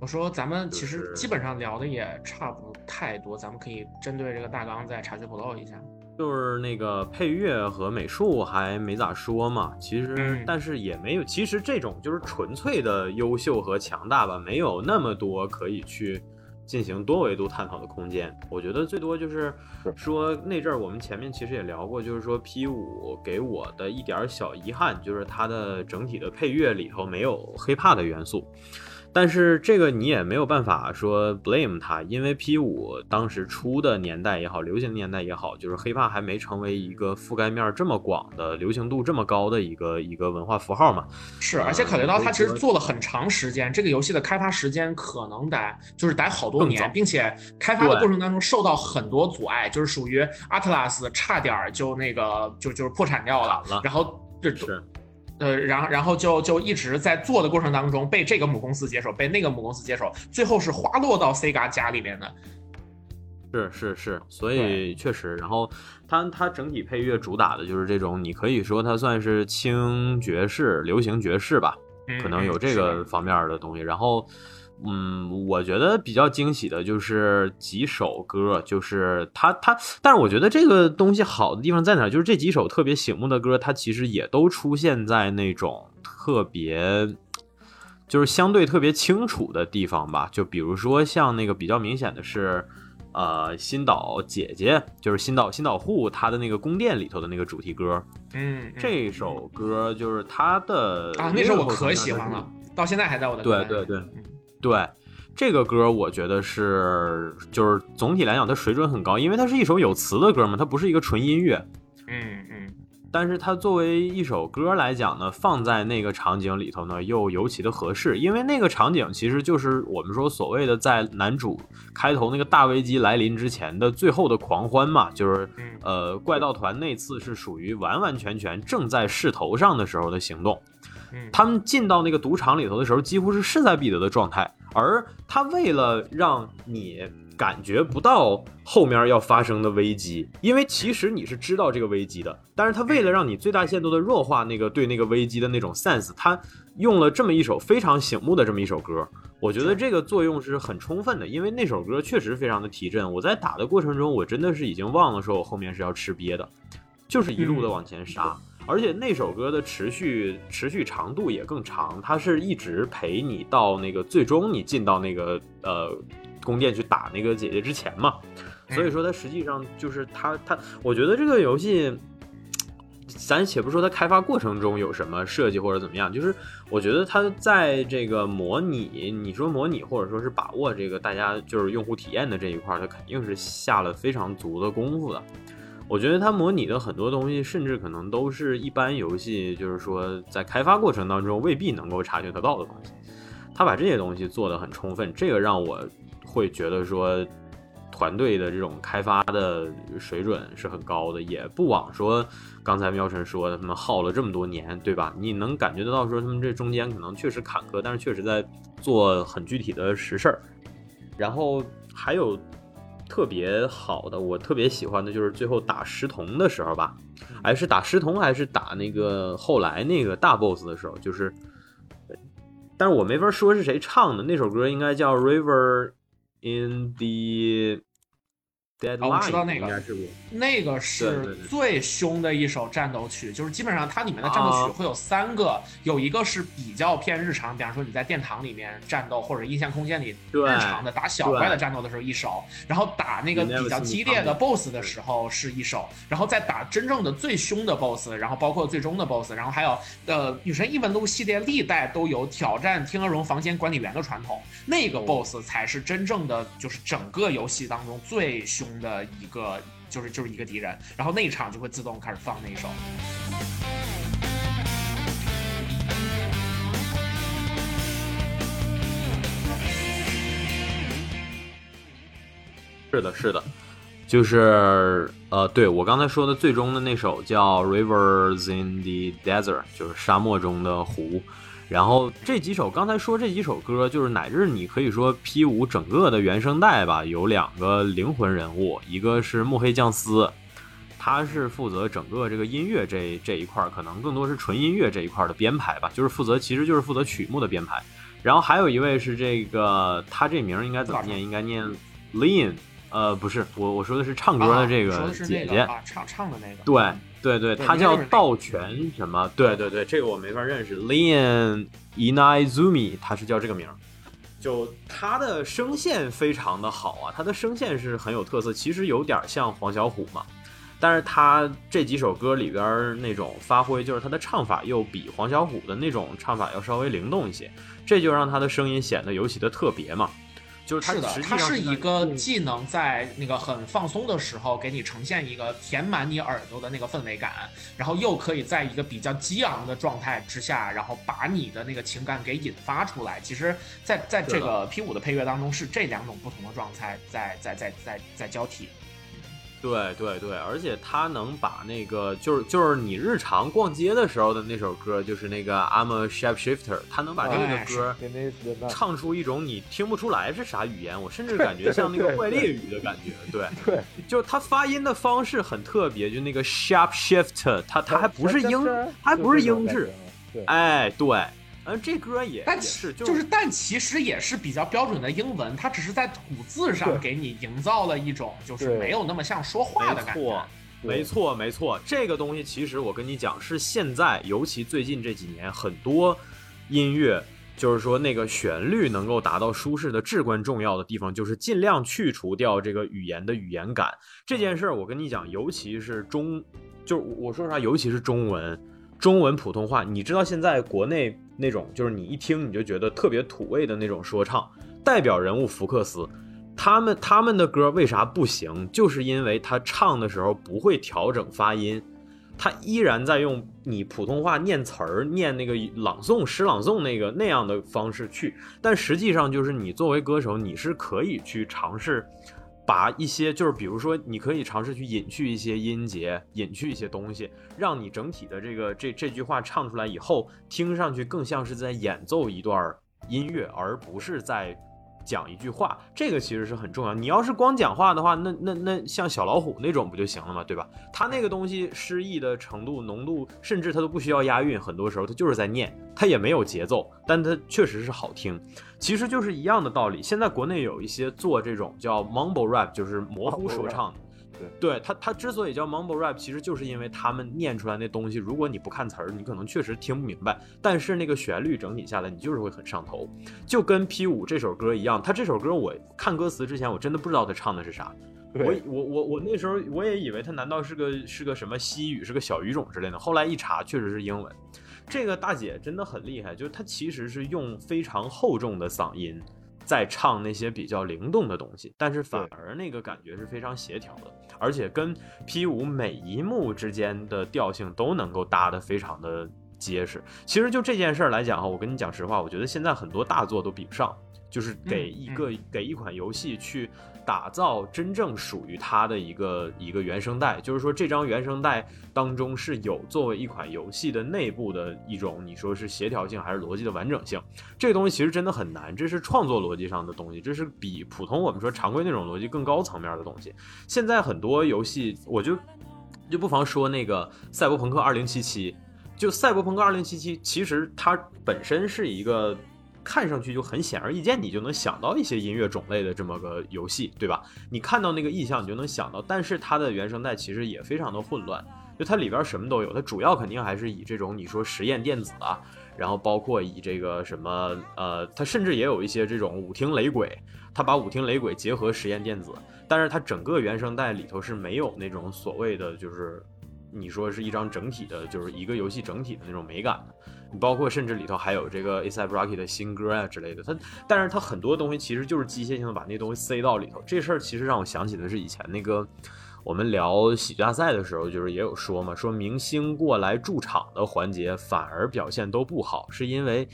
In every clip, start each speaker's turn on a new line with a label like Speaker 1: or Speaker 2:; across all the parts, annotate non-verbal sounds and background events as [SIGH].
Speaker 1: 我说咱们其实基本上聊的也差不太多，咱们可以针对这个大纲再查缺补漏一下。
Speaker 2: 就是那个配乐和美术还没咋说嘛，其实、
Speaker 1: 嗯
Speaker 2: 但是也没有，其实这种就是纯粹的优秀和强大吧，没有那么多可以去进行多维度探讨的空间。我觉得最多就是说那阵儿我们前面其实也聊过，就是说 P 五给我的一点儿小遗憾，就是它的整体的配乐里头没有 hiphop 的元素。但是这个你也没有办法说 blame 它，因为 P 五当时出的年代也好，流行年代也好，就是 hiphop 还没成为一个覆盖面这么广的、流行度这么高的一个一个文化符号嘛。
Speaker 1: 是，而且考虑到它其实做了很长时间，这个游戏的开发时间可能得就是得好多年，并且开发的过程当中受到很多阻碍，就是属于 Atlas 差点就那个就就是破产掉了
Speaker 2: 了，
Speaker 1: 然后这是呃，然后然后就就一直在做的过程当中被这个母公司接手，被那个母公司接手，最后是滑落到 Sega 家里面的。
Speaker 2: 是是是，所以确实，然后它它整体配乐主打的就是这种，你可以说它算是轻爵士、流行爵士吧，
Speaker 1: 嗯
Speaker 2: 可能有这个方面的东西。然后，嗯，我觉得比较惊喜的就是几首歌，就是它它，但是我觉得这个东西好的地方在哪儿？就是这几首特别醒目的歌，它其实也都出现在那种特别。就是相对特别清楚的地方吧，就比如说像那个比较明显的是，呃，新岛姐姐，就是新岛新岛户她的那个宫殿里头的那个主题歌，
Speaker 1: 嗯，嗯
Speaker 2: 这首歌就是他的
Speaker 1: 啊，那首我可喜欢了，到现在还在我的
Speaker 2: 对对对对，这个歌我觉得是，就是总体来讲它水准很高，因为它是一首有词的歌嘛，它不是一个纯音乐。
Speaker 1: 嗯嗯
Speaker 2: 但是它作为一首歌来讲呢，放在那个场景里头呢，又尤其的合适，因为那个场景其实就是我们说所谓的在男主开头那个大危机来临之前的最后的狂欢嘛，就是
Speaker 1: 嗯
Speaker 2: 呃，怪盗团那次是属于完完全全正在势头上的时候的行动。
Speaker 1: 嗯，
Speaker 2: 他们进到那个赌场里头的时候，几乎是势在必得的状态。而他为了让你感觉不到后面要发生的危机，因为其实你是知道这个危机的，但是他为了让你最大限度的弱化那个对那个危机的那种 sense，他用了这么一首非常醒目的这么一首歌。我觉得这个作用是很充分的，因为那首歌确实非常的提振。我在打的过程中，我真的是已经忘了说我后面是要吃瘪的，就是一路的往前杀。而且那首歌的持续持续长度也更长，它是一直陪你到那个最终你进到那个呃宫殿去打那个姐姐之前嘛。所以说它实际上就是它它，我觉得这个游戏，咱且不说它开发过程中有什么设计或者怎么样，就是我觉得它在这个模拟，你说模拟或者说是把握这个大家就是用户体验的这一块，它肯定是下了非常足的功夫的。我觉得它模拟的很多东西，甚至可能都是一般游戏，就是说在开发过程当中未必能够察觉得到的东西。他把这些东西做得很充分，这个让我会觉得说，团队的这种开发的水准是很高的，也不枉说刚才喵晨说的他们耗了这么多年，对吧？你能感觉得到说他们这中间可能确实坎坷，但是确实在做很具体的实事儿。然后还有特别好的，我特别喜欢的就是最后打石童的时候吧，还是打石童还是打那个后来那个大 boss 的时候，就是，但是我没法说是谁唱的，那首歌应该叫《River in the Deadline》，
Speaker 1: 哦我知道那个？那个是最凶的一首战斗曲，就是基本上它里面的战斗
Speaker 2: 啊
Speaker 1: 曲会有三个，有一个是比较偏日常，比方说你在殿堂里面战斗，或者印象空间里
Speaker 2: 对
Speaker 1: 日常的打小怪的战斗的时候一首，然后打那个比较激烈的 BOSS 的时候是一首，然后再打真正的最凶的 BOSS，然后包括最终的 BOSS，然后还有呃女神异闻录系列历代都有挑战天鹅绒房间管理员的传统，那个
Speaker 2: 哦。
Speaker 1: BOSS 才是真正的就是整个游戏当中最凶的一个。就是就是一个敌人，然后那一场就会自动开始放那一首。
Speaker 2: 是的，是的，就是呃，对我刚才说的最终的那首叫《Rivers in the Desert》，就是沙漠中的湖。然后这几首刚才说这几首歌，就是乃至你可以说 P 五整个的原声带吧，有两个灵魂人物，一个是墨黑酱司，他是负责整个这个音乐这这一块儿，可能更多是纯音乐这一块儿的编排吧，就是负责其实就是负责曲目的编排。然后还有一位是这个，他这名儿应该怎么念？应该念 Lean，呃，不是，我我说的是唱歌的这
Speaker 1: 个
Speaker 2: 姐姐，
Speaker 1: 唱唱的那个。
Speaker 2: 对对对，他叫道全什么？对对对，这个我没法认识。Lean Inaizumi，他是叫这个名儿。就他的声线非常的好啊，他的声线是很有特色，其实有点像黄小琥嘛。但是他这几首歌里边那种发挥，就是他的唱法又比黄小琥的那种唱法要稍微灵动一些，这就让他的声音显得尤其的特别嘛。就是
Speaker 1: 是的，
Speaker 2: 它
Speaker 1: 是一个既能在那个很放松的时候给你呈现一个填满你耳朵的那个氛围感，然后又可以在一个比较激昂的状态之下，然后把你的那个情感给引发出来。其实，在在这个 P 五的配乐当中，是这两种不同的状态在在在在在交替。
Speaker 2: 对对对，而且他能把那个就是就是你日常逛街的时候的那首歌，就是那个 I'm a Shapeshifter，他能把这个歌唱出一种你听不出来是啥语言，我甚至感觉像那个怪猎语的感觉。对
Speaker 3: 对，[LAUGHS]
Speaker 2: 就他发音的方式很特别，就那个 Shapeshifter，他他还不是英，还不是英制，哎对。嗯，这歌也，
Speaker 1: 但是就是，但其实也是比较标准的英文，它只是在吐字上给你营造了一种就是没有那么像说话的感
Speaker 2: 觉。没错，没错，没错。这个东西其实我跟你讲，是现在尤其最近这几年很多音乐，就是说那个旋律能够达到舒适的至关重要的地方，就是尽量去除掉这个语言的语言感。这件事儿我跟你讲，尤其是中，就是我说实话，尤其是中文。中文普通话，你知道现在国内那种就是你一听你就觉得特别土味的那种说唱，代表人物福克斯，他们他们的歌为啥不行？就是因为他唱的时候不会调整发音，他依然在用你普通话念词儿、念那个朗诵、诗朗诵那个那样的方式去，但实际上就是你作为歌手，你是可以去尝试。把一些就是比如说，你可以尝试去隐去一些音节，隐去一些东西，让你整体的这个这这句话唱出来以后，听上去更像是在演奏一段音乐，而不是在。讲一句话，这个其实是很重要。你要是光讲话的话，那那那像小老虎那种不就行了吗？对吧？他那个东西诗意的程度、浓度，甚至他都不需要押韵，很多时候他就是在念，他也没有节奏，但他确实是好听。其实就是一样的道理。现在国内有一些做这种叫 mumble rap，就是模糊说唱的。对他，他之所以叫 mumble rap，其实就是因为他们念出来那东西，如果你不看词儿，你可能确实听不明白。但是那个旋律整体下来，你就是会很上头，就跟 P 五这首歌一样。他这首歌我看歌词之前，我真的不知道他唱的是啥。我我我我那时候我也以为他难道是个是个什么西语，是个小语种之类的。后来一查，确实是英文。这个大姐真的很厉害，就是她其实是用非常厚重的嗓音。在唱那些比较灵动的东西，但是反而那个感觉是非常协调的，而且跟 P 五每一幕之间的调性都能够搭得非常的结实。其实就这件事儿来讲哈，我跟你讲实话，我觉得现在很多大作都比不上，就是给一个给一款游戏去。打造真正属于它的一个一个原声带，就是说这张原声带当中是有作为一款游戏的内部的一种，你说是协调性还是逻辑的完整性，这个东西其实真的很难，这是创作逻辑上的东西，这是比普通我们说常规那种逻辑更高层面的东西。现在很多游戏，我就就不妨说那个《赛博朋克2077》，就《赛博朋克2077》，其实它本身是一个。看上去就很显而易见，你就能想到一些音乐种类的这么个游戏，对吧？你看到那个意象，你就能想到。但是它的原声带其实也非常的混乱，就它里边什么都有。它主要肯定还是以这种你说实验电子啊，然后包括以这个什么呃，它甚至也有一些这种舞厅雷鬼，它把舞厅雷鬼结合实验电子，但是它整个原声带里头是没有那种所谓的就是你说是一张整体的，就是一个游戏整体的那种美感的。包括甚至里头还有这个 A$AP Rocky 的新歌啊之类的，他，但是他很多东西其实就是机械性的把那东西塞到里头。这事儿其实让我想起的是以前那个我们聊喜剧大赛的时候，就是也有说嘛，说明星过来驻场的环节反而表现都不好，是因为。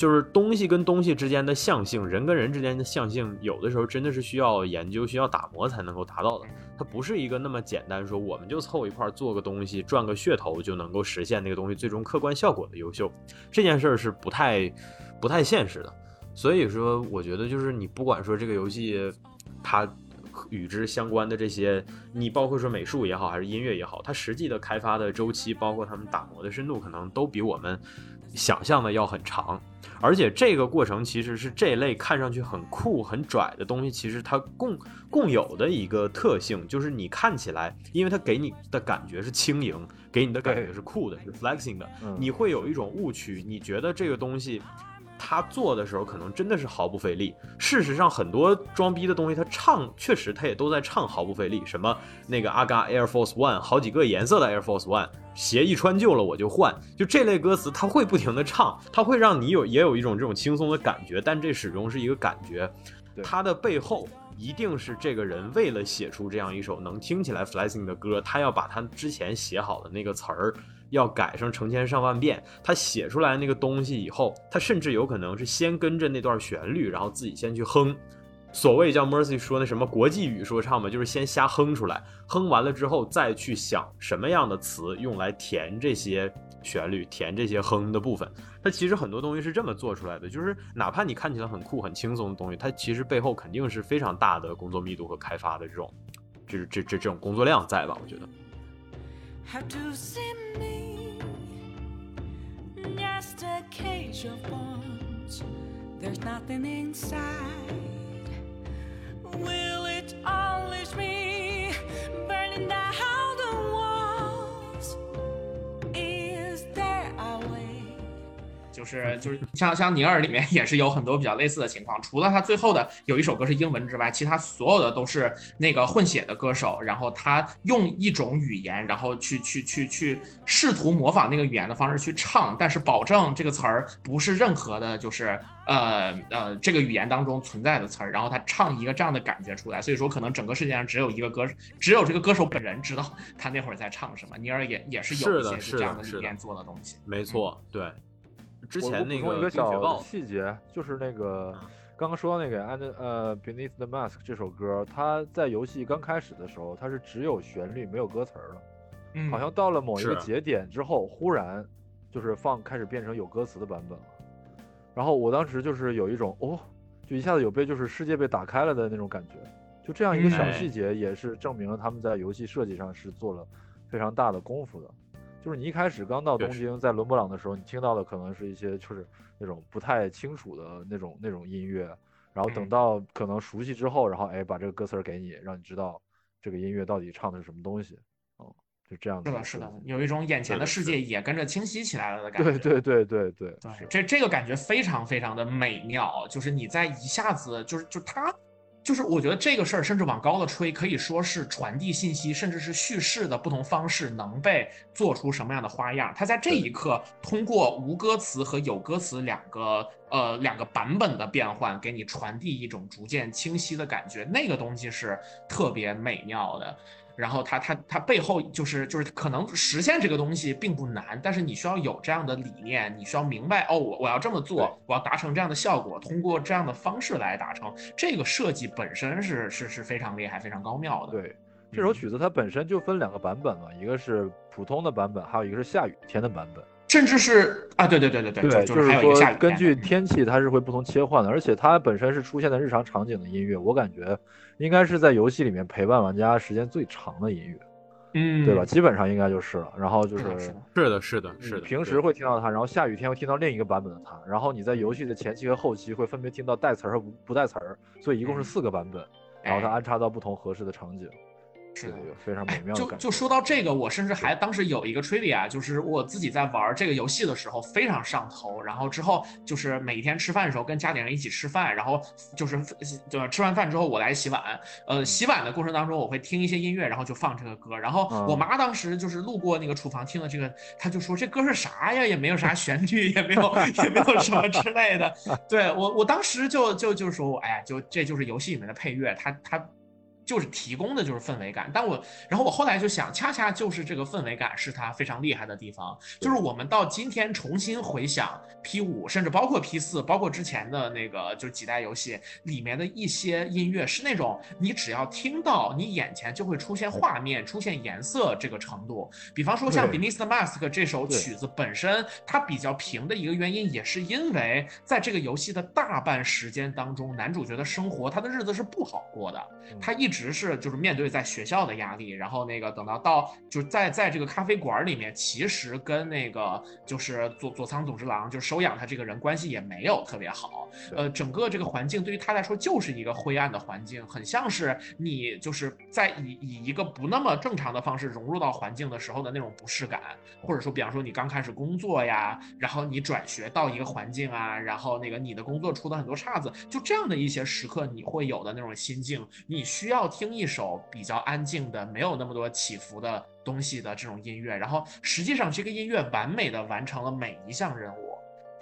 Speaker 2: 就是东西跟东西之间的象性，人跟人之间的象性，有的时候真的是需要研究、需要打磨才能够达到的。它不是一个那么简单，说我们就凑一块做个东西，赚个噱头就能够实现那个东西最终客观效果的优秀。这件事儿是不太、不太现实的。所以说，我觉得就是你不管说这个游戏，它与之相关的这些，你包括说美术也好，还是音乐也好，它实际的开发的周期，包括他们打磨的深度，可能都比我们。想象的要很长。而且这个过程其实是这类看上去很酷、很拽的东西，其实它共共有的一个特性，就是你看起来，因为它给你的感觉是轻盈，给你的感觉是酷的，是 flexing 的，你会有一种误区，你觉得这个东西。他做的时候可能真的是毫不费力。事实上，很多装逼的东西，他唱确实他也都在唱毫不费力。什么那个阿嘎 Air Force One，好几个颜色的 Air Force One，鞋一穿旧了我就换，就这类歌词他会不停的唱，他会让你有也有一种这种轻松的感觉。但这始终是一个感觉，它的背后一定是这个人为了写出这样一首能听起来 flexing 的歌，他要把他之前写好的那个词儿。要改上成千上万遍，他写出来那个东西以后，他甚至有可能是先跟着那段旋律，然后自己先去哼。所谓叫 Mercy 说那什么国际语说唱嘛，就是先瞎哼出来，哼完了之后再去想什么样的词用来填这些旋律，填这些哼的部分。它其实很多东西是这么做出来的，就是哪怕你看起来很酷、很轻松的东西，它其实背后肯定是非常大的工作密度和开发的这种，这这这这种工作量在吧？我觉得。How to see me? Just a cage of once There's nothing inside. Will it unleash me? Burning down the walls. Is there a way? 就是就是像像尼尔里面也是有很多比较类似的情况，除了他最后的有一首歌是英文之外，其他所有的都是那个混血的歌手，然后他用一种语言，然后去去去去试图模仿那个语言的方式去唱，但是保证这个词儿不是任何的，就是呃呃这个语言当中存在的词儿，然后他唱一个这样的感觉出来，所以说可能整个世界上只有一个歌，只有这个歌手本人知道他那会儿在唱什么。尼尔也也是有一些是这样的理念做的东西，没错，对。之前那
Speaker 3: 个一个小细节，就是那个刚刚说到那个《And 呃 Beneath the Mask》这首歌，它在游戏刚开始的时候，它是只有旋律没有歌词儿的。
Speaker 1: 嗯，
Speaker 3: 好像到了某一个节点之后，忽然就是放开始变成有歌词的版本了。然后我当时就是有一种哦，就一下子有被就是世界被打开了的那种感觉。就这样一个小细节，也是证明了他们在游戏设计上是做了非常大的功夫的。就是你一开始刚到东京，在伦勃朗的时候，你听到的可能是一些就是那种不太清楚的那种那种音乐，然后等到可能熟悉之后，然后哎把这个歌词给你，让你知道这个音乐到底唱的是什么东西，哦，就这样子。
Speaker 1: 是的，是的，有一种眼前的世界也跟着清晰起来了的感
Speaker 3: 觉。对对对对
Speaker 1: 对，这这个感觉非常非常的美妙，就是你在一下子就是就他。就是我觉得这个事儿，甚至往高了吹，可以说是传递信息，甚至是叙事的不同方式能被做出什么样的花样。他在这一刻通过无歌词和有歌词两个呃两个版本的变换，给你传递一种逐渐清晰的感觉，那个东西是特别美妙的。然后它它它背后就是就是可能实现这个东西并不难，但是你需要有这样的理念，你需要明白哦，我我要这么做，我要达成这样的效果，通过这样的方式来达成。这个设计本身是是是非常厉害、非常高妙的。
Speaker 3: 对，这首曲子它本身就分两个版本嘛，一个是普通的版本，还有一个是下雨天的版本，
Speaker 1: 甚至是啊，对对对对
Speaker 3: 对，
Speaker 1: 就是
Speaker 3: 说根据天气它是会不同切换的，而且它本身是出现在日常场景的音乐，我感觉。应该是在游戏里面陪伴玩家时间最长的音乐，
Speaker 1: 嗯，
Speaker 3: 对吧？基本上应该就是了。然后就是
Speaker 2: 是的，是的，是的。
Speaker 3: 平时会听到它，然后下雨天会听到另一个版本的它。然后你在游戏的前期和后期会分别听到带词儿和不不带词儿，所以一共是四个版本。然后它安插到不同合适的场景。是的，非常美妙的
Speaker 1: 感觉。就就说到这个，我甚至还当时有一个 trivia，就是我自己在玩这个游戏的时候非常上头。然后之后就是每天吃饭的时候跟家里人一起吃饭，然后就是就吃完饭之后我来洗碗，呃，洗碗的过程当中我会听一些音乐，然后就放这个歌。然后我妈当时就是路过那个厨房听了这个，她就说这歌是啥呀？也没有啥旋律，也没有也没有什么之类的。[LAUGHS] 对我我当时就就就说，哎呀，就这就是游戏里面的配乐，它它。就是提供的就是氛围感，但我然后我后来就想，恰恰就是这个氛围感是它非常厉害的地方。就是我们到今天重新回想 P 五，甚至包括 P 四，包括之前的那个就是几代游戏里面的一些音乐，是那种你只要听到，你眼前就会出现画面、出现颜色这个程度。比方说像《Beneath the Mask》这首曲子本身，它比较平的一个原因，也是因为在这个游戏的大半时间当中，男主角的生活他的日子是不好过的，他一直。实是就是面对在学校的压力，然后那个等到到就是在在这个咖啡馆里面，其实跟那个就是佐佐仓总之郎就是收养他这个人关系也没有特别好，呃，整个这个环境对于他来说就是一个灰暗的环境，很像是你就是在以以一个不那么正常的方式融入到环境的时候的那种不适感，或者说比方说你刚开始工作呀，然后你转学到一个环境啊，然后那个你的工作出了很多岔子，就这样的一些时刻你会有的那种心境，你需要听一首比较安静的、没有那么多起伏的东西的这种音乐，然后实际上这个音乐完美的完成了每一项任务。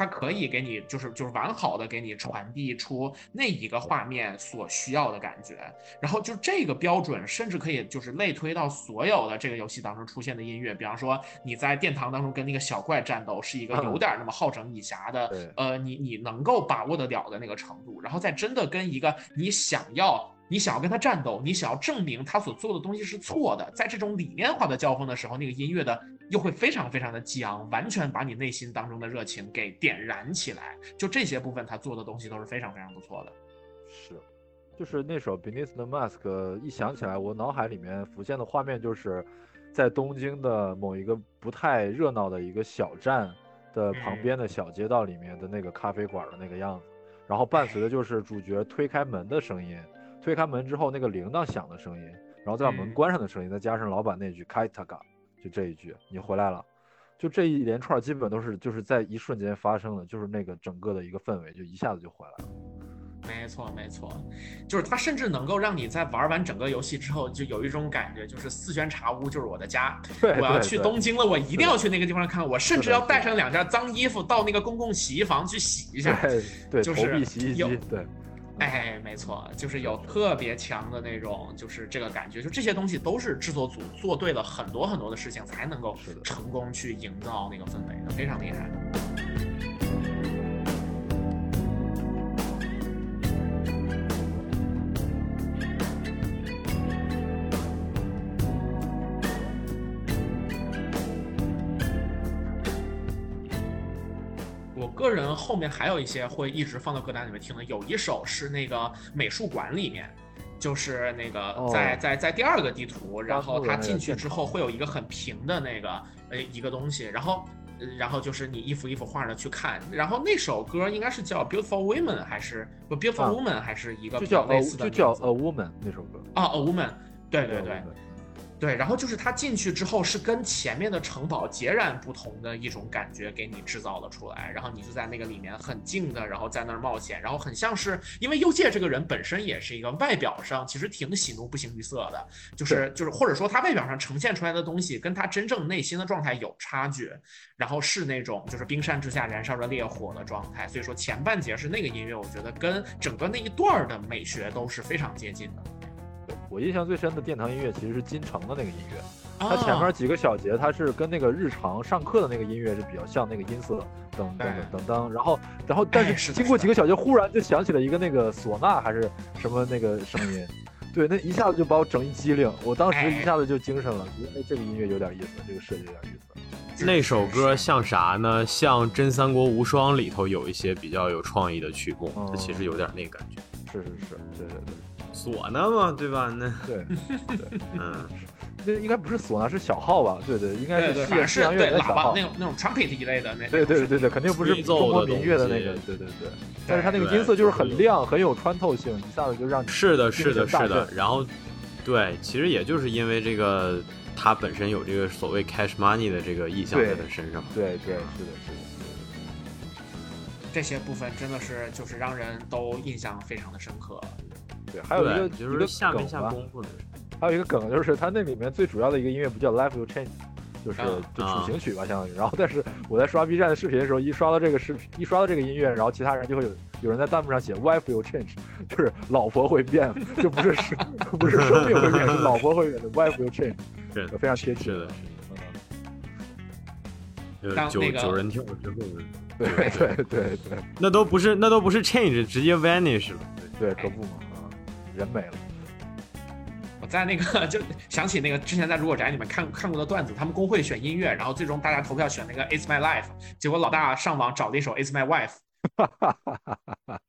Speaker 1: 它可以给你就是就是完好的给你传递出那一个画面所需要的感觉，然后就这个标准甚至可以就是类推到所有的这个游戏当中出现的音乐，比方说你在殿堂当中跟那个小怪战斗是一个有点那么好整以暇的，呃，你你能够把握得了的那个程度，然后再真的跟一个你想要。你想要跟他战斗，你想要证明他所做的东西是错的，在这种理念化的交锋的时候，那个音乐的又会非常非常的激昂，完全把你内心当中的热情给点燃起来。就这些部分，他做的东西都是非常非常不错的。
Speaker 3: 是，就是那首《Beneath the Mask》，一想起来，我脑海里面浮现的画面就是在东京的某一个不太热闹的一个小站的旁边的小街道里面的那个咖啡馆的那个样子，然后伴随的就是主角推开门的声音。推开门之后，那个铃铛响的声音，然后再把门关上的声音，再加上老板那句“开塔嘎”，就这一句，你回来了，就这一连串基本都是就是在一瞬间发生的，就是那个整个的一个氛围就一下子就回来了。
Speaker 1: 没错，没错，就是它甚至能够让你在玩完整个游戏之后，就有一种感觉，就是四轩茶屋就是我的家，我要去东京了，我一定要去那个地方看，我甚至要带上两件脏衣服到那个公共洗衣房去洗一下，
Speaker 3: 对，
Speaker 1: 就是
Speaker 3: 洗衣机，对。
Speaker 1: 哎，没错，就是有特别强的那种，就是这个感觉，就这些东西都是制作组做对了很多很多的事情，才能够成功去营造那个氛围的，非常厉害。后面还有一些会一直放到歌单里面听的，有一首是那个美术馆里面，就是那个在在在第二个地图，然后他进去之后会有一个很平的那个呃一个东西，然后然后就是你一幅一幅画的去看，然后那首歌应该是叫 Beautiful Women 还是不 Beautiful Woman 还是一个
Speaker 3: 就叫
Speaker 1: 类似的
Speaker 3: 就叫 A Woman 那首歌
Speaker 1: 啊 A Woman 对对对。对，然后就是他进去之后是跟前面的城堡截然不同的一种感觉给你制造了出来，然后你就在那个里面很静的，然后在那儿冒险，然后很像是因为右介这个人本身也是一个外表上其实挺喜怒不形于色的，就是就是或者说他外表上呈现出来的东西跟他真正内心的状态有差距，然后是那种就是冰山之下燃烧着烈火的状态，所以说前半节是那个音乐，我觉得跟整个那一段的美学都是非常接近的。
Speaker 3: 我印象最深的殿堂音乐其实是金城的那个音乐，它前面几个小节，它是跟那个日常上课的那个音乐是比较像，那个音色噔噔噔噔噔，然后然后但是经过几个小节，忽然就响起了一个那个唢呐还是什么那个声音，对，那一下子就把我整一激灵，我当时一下子就精神了，觉得哎这个音乐有点意思，这个设计有点意思。
Speaker 2: 那首歌像啥呢？像《真三国无双》里头有一些比较有创意的曲目，它其实有点那个感觉。
Speaker 3: 是是是，对对对。
Speaker 2: 唢呐嘛，对吧？那
Speaker 3: 对，对嗯，那应该不是唢呐，是小号吧？对对，应该是西
Speaker 1: 西洋乐的小号，那种那种 trumpet 一类的那。
Speaker 3: 对对对对，肯定不是中国民乐的那个，对对对。但是它那个音色就是很亮，很有穿透性，一下子就让你
Speaker 2: 是的，是的，是的。然后，对，其实也就是因为这个，它本身有这个所谓 cash money 的这个意象在它身上。
Speaker 3: 对对，是的，是的。
Speaker 1: 这些部分真的是就是让人都印象非常的深刻。
Speaker 3: 对，还有一个
Speaker 2: 就是下没下功夫的，
Speaker 3: 还有一个梗就是它那里面最主要的一个音乐不叫 Life Will Change，就是就主行曲吧，相当于。然后但是我在刷 B 站的视频的时候，一刷到这个视频，一刷到这个音乐，然后其他人就会有有人在弹幕上写 Wife Will Change，就是老婆会变，就不是是不是生命会变，是老婆会变的 Wife Will Change，[LAUGHS]
Speaker 2: 是
Speaker 3: 非常贴切
Speaker 2: 的。嗯，九九人跳之后，
Speaker 3: 对对对对，
Speaker 2: 那都不是那都不是 Change，直接 Vanish 了，
Speaker 3: 对，可不嘛。人没了，
Speaker 1: 我在那个就想起那个之前在如果宅里面看看过的段子，他们工会选音乐，然后最终大家投票选那个 It's My Life，结果老大上网找了一首 It's My Wife，哈哈哈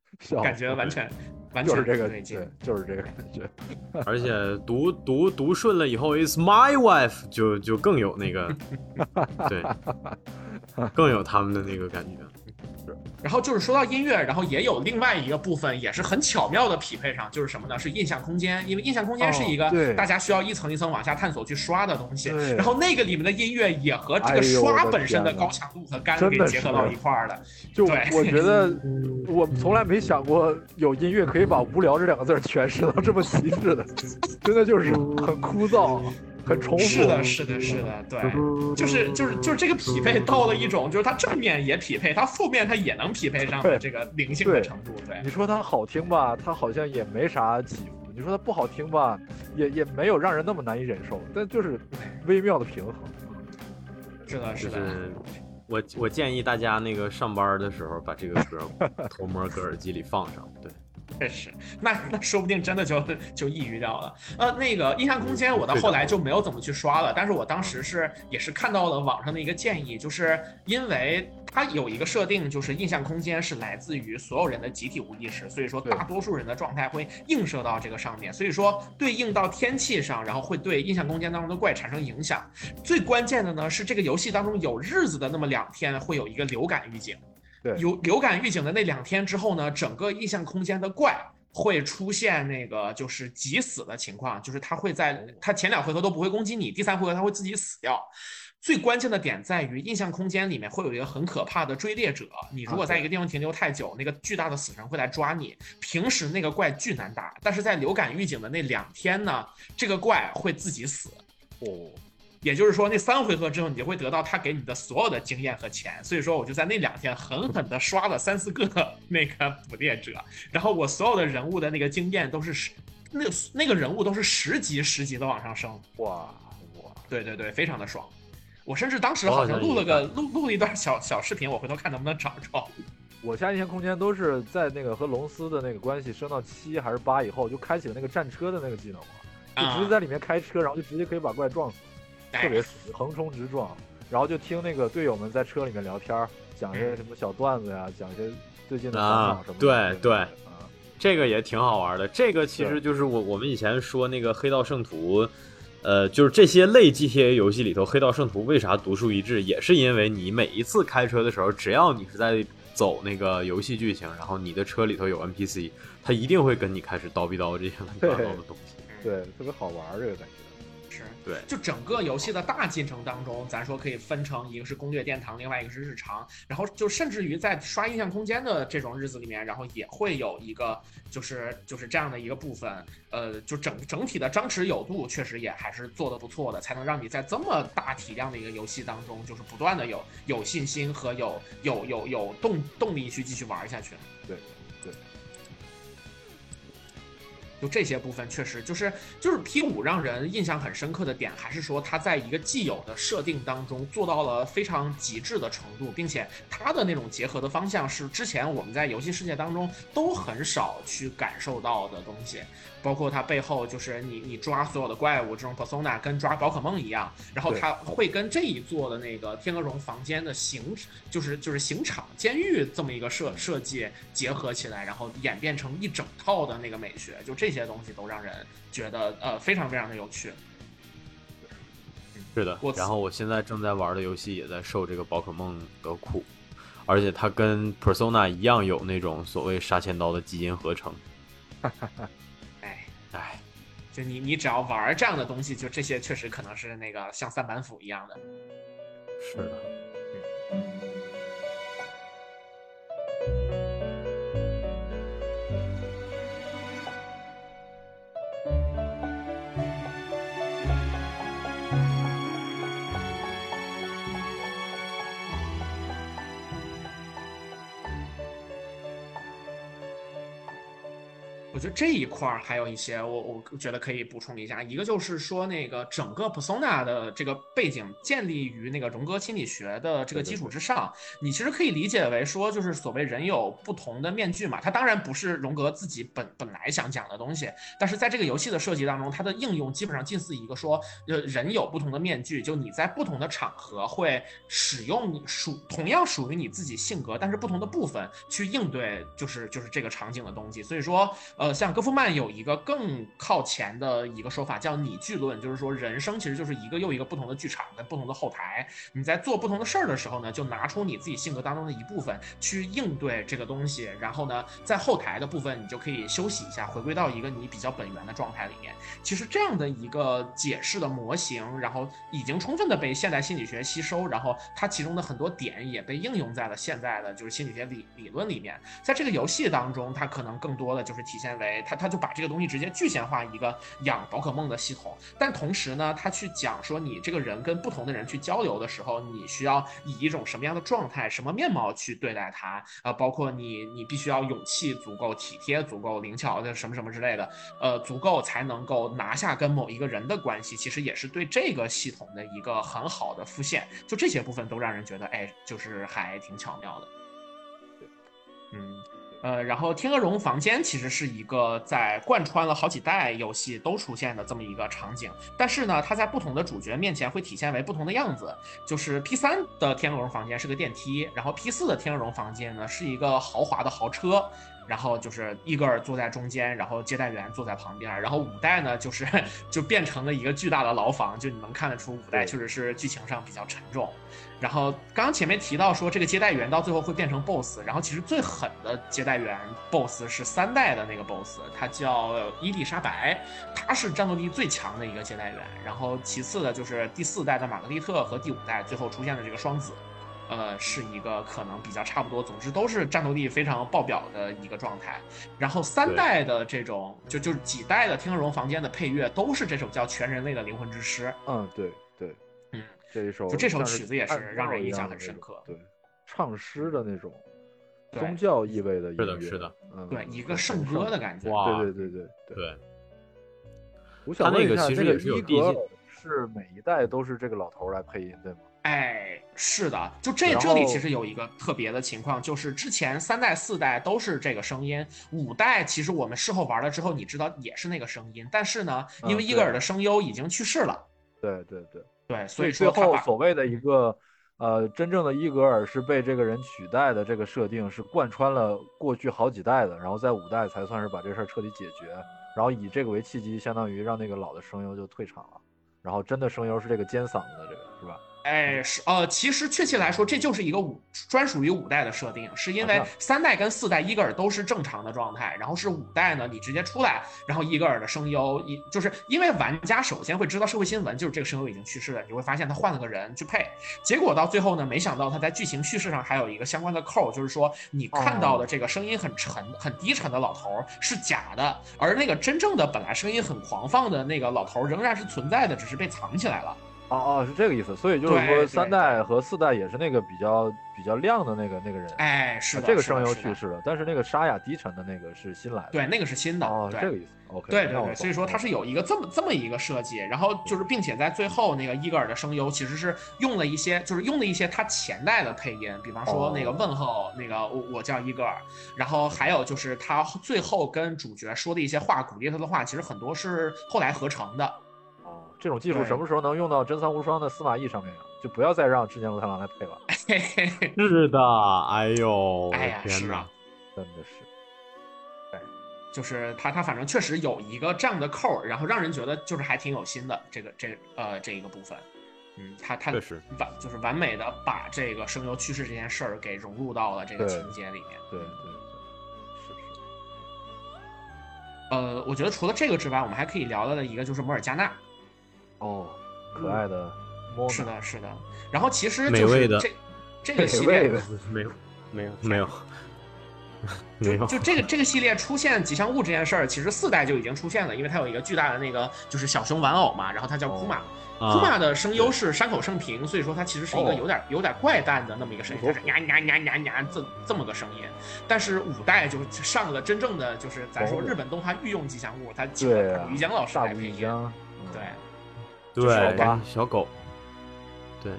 Speaker 1: 感觉完全完全
Speaker 3: 就是这个，
Speaker 1: 不对，
Speaker 3: 就是这个感觉。[LAUGHS]
Speaker 2: 而且读读读顺了以后，is my wife 就就更有那个，[LAUGHS] 对，更有他们的那个感觉。
Speaker 1: 然后就是说到音乐，然后也有另外一个部分也是很巧妙的匹配上，就是什么呢？是印象空间，因为印象空间是一个大家需要一层一层往下探索去刷的东西，
Speaker 3: 对。
Speaker 1: 然后那个里面的音乐也和这
Speaker 3: 哎
Speaker 1: 个刷本身的高强度和干给结合到一块儿的。
Speaker 3: 就
Speaker 1: 对
Speaker 3: 我觉得，我从来没想过有音乐可以把“无聊”这两个字诠释到这么极致的，真的就是很枯燥、很重复。
Speaker 1: 是的，是的，是的，对，就是就是就是这个匹配到了一种，就是它正面也匹配，它负面它也能匹配上的这个灵性的
Speaker 3: 对
Speaker 1: 程度，对
Speaker 3: 你。说它好听吧，它好像也没啥起伏；你说它不好听吧，也也没有让人那么难以忍受。但就是微妙的平衡。
Speaker 1: 是的，是的，
Speaker 2: 就是我我建议大家那个上班的时候把这个歌 [LAUGHS] 偷摸搁耳机里放上，对。
Speaker 1: 确实，[LAUGHS] 那那说不定真的就就抑郁掉了。呃，那个印象空间，我到后来就没有怎么去刷了，但是我当时是也是看到了网上的一个建议，就是因为它有一个设定，就是印象空间是来自于所有人的集体无意识，所以说大多数人的状态会映射到这个上面，所以说对应到天气上，然后会对印象空间当中的怪产生影响。最关键的呢是这个游戏当中有日子的那么两天会有一个流感预警。
Speaker 3: 对
Speaker 1: 有流感预警的那两天之后呢，整个印象空间的怪会出现那个就是急死的情况，就是它会在它前两回合都不会攻击你，第三回合它会自己死掉。最关键的点在于，印象空间里面会有一个很可怕的追猎者。你如果在一个地方停留太久，那个巨大的死神会来抓你。平时那个怪巨难打，但是在流感预警的那两天呢，这个怪会自己死。
Speaker 3: 哦，
Speaker 1: 也就是说，那三回合之后，你就会得到他给你的所有的经验和钱。所以说，我就在那两天狠狠的刷了三四个 [LAUGHS] 那个捕猎者，然后我所有的人物的那个经验都是十，那那个人物都是十级十级的往上升。
Speaker 3: 哇哇，
Speaker 1: 对对对，非常的爽。我甚至当时好像录了个录录了一段小小视频，我回头看能不能找着。[LAUGHS]
Speaker 3: 我下印象空间都是在那个和龙斯的那个关系升到七还是八以后，就开启了那个战车的那个技能嘛，就直接在里面开车，然后就直接可以把怪撞死。特别横冲直撞，然后就听那个队友们在车里面聊天儿，讲些什么小段子呀，讲些最近的烦恼什么的。
Speaker 2: 啊对对
Speaker 3: 啊，
Speaker 2: 这个也挺好玩的。这个其实就是我我们以前说那个《黑道圣徒》，呃，就是这些类 GTA 游戏里头，《黑道圣徒》为啥独树一帜，也是因为你每一次开车的时候，只要你是在走那个游戏剧情，然后你的车里头有 NPC，他一定会跟你开始叨逼叨这些乱七八糟的东西。
Speaker 3: 对，特别好玩这个感觉。
Speaker 2: 对，
Speaker 1: 就整个游戏的大进程当中，咱说可以分成一个是攻略殿堂，另外一个是日常，然后就甚至于在刷印象空间的这种日子里面，然后也会有一个就是就是这样的一个部分，呃，就整整体的张弛有度确实也还是做的不错的，才能让你在这么大体量的一个游戏当中，就是不断的有有信心和有有有有动动力去继续玩下去。就这些部分确实就是就是 P 五让人印象很深刻的点，还是说它在一个既有的设定当中做到了非常极致的程度，并且它的那种结合的方向是之前我们在游戏世界当中都很少去感受到的东西，包括它背后就是你你抓所有的怪物这种 persona 跟抓宝可梦一样，然后它会跟这一座的那个天鹅绒房间的刑就是就是刑场监狱这么一个设设计结合起来，然后演变成一整套的那个美学，就这些东西都让人觉得呃非常非常的有趣。
Speaker 2: 是的
Speaker 1: 我。
Speaker 2: 然后我现在正在玩的游戏也在受这个宝可梦的苦，而且它跟 Persona 一样有那种所谓杀千刀的基因合成。[LAUGHS]
Speaker 1: 哎，就你你只要玩这样的东西，就这些确实可能是那个像三板斧一样的。
Speaker 2: 是的。
Speaker 1: 我我觉得这一块儿还有一些我我觉得可以补充一下，一个就是说那个整个 persona 的这个背景建立于那个荣格心理学的这个基础之上，你其实可以理解为说就是所谓人有不同的面具嘛，它当然不是荣格自己本本来想讲的东西，但是在这个游戏的设计当中，它的应用基本上近似一个说，呃，人有不同的面具，就你在不同的场合会使用你属同样属于你自己性格，但是不同的部分去应对，就是就是这个场景的东西，所以说。呃，像戈夫曼有一个更靠前的一个说法，叫拟剧论，就是说人生其实就是一个又一个不同的剧场，在不同的后台，你在做不同的事儿的时候呢，就拿出你自己性格当中的一部分去应对这个东西，然后呢，在后台的部分你就可以休息一下，回归到一个你比较本源的状态里面。其实这样的一个解释的模型，然后已经充分的被现代心理学吸收，然后它其中的很多点也被应用在了现在的就是心理学理理论里面。在这个游戏当中，它可能更多的就是体现。为他，他就把这个东西直接具象化一个养宝可梦的系统，但同时呢，他去讲说你这个人跟不同的人去交流的时候，你需要以一种什么样的状态、什么面貌去对待他，呃，包括你，你必须要勇气足够、体贴足够、灵巧的什么什么之类的，呃，足够才能够拿下跟某一个人的关系，其实也是对这个系统的一个很好的复现，就这些部分都让人觉得，哎，就是还挺巧妙的，嗯。呃，然后天鹅绒房间其实是一个在贯穿了好几代游戏都出现的这么一个场景，但是呢，它在不同的主角面前会体现为不同的样子。就是 P 三的天鹅绒房间是个电梯，然后 P 四的天鹅绒房间呢是一个豪华的豪车。然后就是伊格尔坐在中间，然后接待员坐在旁边，然后五代呢就是 [LAUGHS] 就变成了一个巨大的牢房，就你能看得出五代确实是剧情上比较沉重。然后刚刚前面提到说这个接待员到最后会变成 BOSS，然后其实最狠的接待员 BOSS 是三代的那个 BOSS，他叫伊丽莎白，他是战斗力最强的一个接待员。然后其次的就是第四代的玛格丽特和第五代最后出现的这个双子。呃，是一个可能比较差不多，总之都是战斗力非常爆表的一个状态。然后三代的这种，就就是几代的天鹅绒房间的配乐都是这首叫《全人类的灵魂之诗》。
Speaker 3: 嗯，对对，
Speaker 1: 嗯，
Speaker 3: 这一首
Speaker 1: 就这首曲子也是让人印象很深刻。
Speaker 3: 对，唱诗的那种宗教意味的音乐，
Speaker 2: 是的，是的，
Speaker 3: 嗯，
Speaker 1: 对，一个圣歌的感觉。
Speaker 2: 哇，
Speaker 3: 对对对对
Speaker 2: 对。
Speaker 3: 我想问一下，
Speaker 2: 这个
Speaker 3: 一格是每一代都是这个老头来配音，对吗？
Speaker 1: 哎，是的，就这这里其实有一个特别的情况，就是之前三代四代都是这个声音，五代其实我们事后玩了之后，你知道也是那个声音，但是呢，因为伊格尔的声优已经去世了，
Speaker 3: 对对对。
Speaker 1: 对，所
Speaker 3: 以最后所谓的一个呃真正的伊格尔是被这个人取代的这个设定是贯穿了过去好几代的，然后在五代才算是把这事儿彻底解决，然后以这个为契机，相当于让那个老的声优就退场了，然后真的声优是这个尖嗓子的这个是吧？
Speaker 1: 哎，是呃，其实确切来说，这就是一个五专属于五代的设定，是因为三代跟四代伊格尔都是正常的状态，然后是五代呢，你直接出来，然后伊格尔的声优，一就是因为玩家首先会知道社会新闻，就是这个声优已经去世了，你会发现他换了个人去配，结果到最后呢，没想到他在剧情叙事上还有一个相关的扣，就是说你看到的这个声音很沉、很低沉的老头是假的，而那个真正的本来声音很狂放的那个老头仍然是存在的，只是被藏起来了。
Speaker 3: 哦哦，是这个意思，所以就是说三代和四代也是那个比较比较亮的那个那个人，
Speaker 1: 哎，是
Speaker 3: 这个声优去世了，但是那个沙哑低沉的那个是新来的，
Speaker 1: 对，那个是新的，
Speaker 3: 哦，这个意思，OK，
Speaker 1: 对对对，所以说它是有一个这么这么一个设计，然后就是并且在最后那个伊格尔的声优其实是用了一些，就是用了一些他前代的配音，比方说那个问候那个我我叫伊格尔，然后还有就是他最后跟主角说的一些话，鼓励他的话，其实很多是后来合成的。
Speaker 3: 这种技术什么时候能用到真三无双的司马懿上面呀？就不要再让织田罗太郎来配了。[LAUGHS]
Speaker 2: 是的，哎呦，
Speaker 1: 哎呀，是啊，
Speaker 3: 真的是。
Speaker 1: 对，就是他，他反正确实有一个这样的扣，然后让人觉得就是还挺有心的。这个这呃这一个部分，嗯，他他
Speaker 2: 确实
Speaker 1: 完就是完美的把这个声优去世这件事儿给融入到了这个情节里面。
Speaker 3: 对对对，是是。
Speaker 1: 呃，我觉得除了这个之外，我们还可以聊聊的一个就是摩尔加纳。
Speaker 3: 哦，可爱的，
Speaker 1: 是的，是的。然后其实就是这这个系
Speaker 2: 列没有没有没有，没有，
Speaker 1: 就这个这个系列出现吉祥物这件事儿，其实四代就已经出现了，因为它有一个巨大的那个就是小熊玩偶嘛，然后它叫库玛。库玛的声优是山口胜平，所以说它其实是一个有点有点怪诞的那么一个声音，就是呀呀呀呀呀这这么个声音。但是五代就上了真正的就是咱说日本动画御用吉祥物，它请了大谷一江老师来配音。对，
Speaker 2: 对，小狗，对。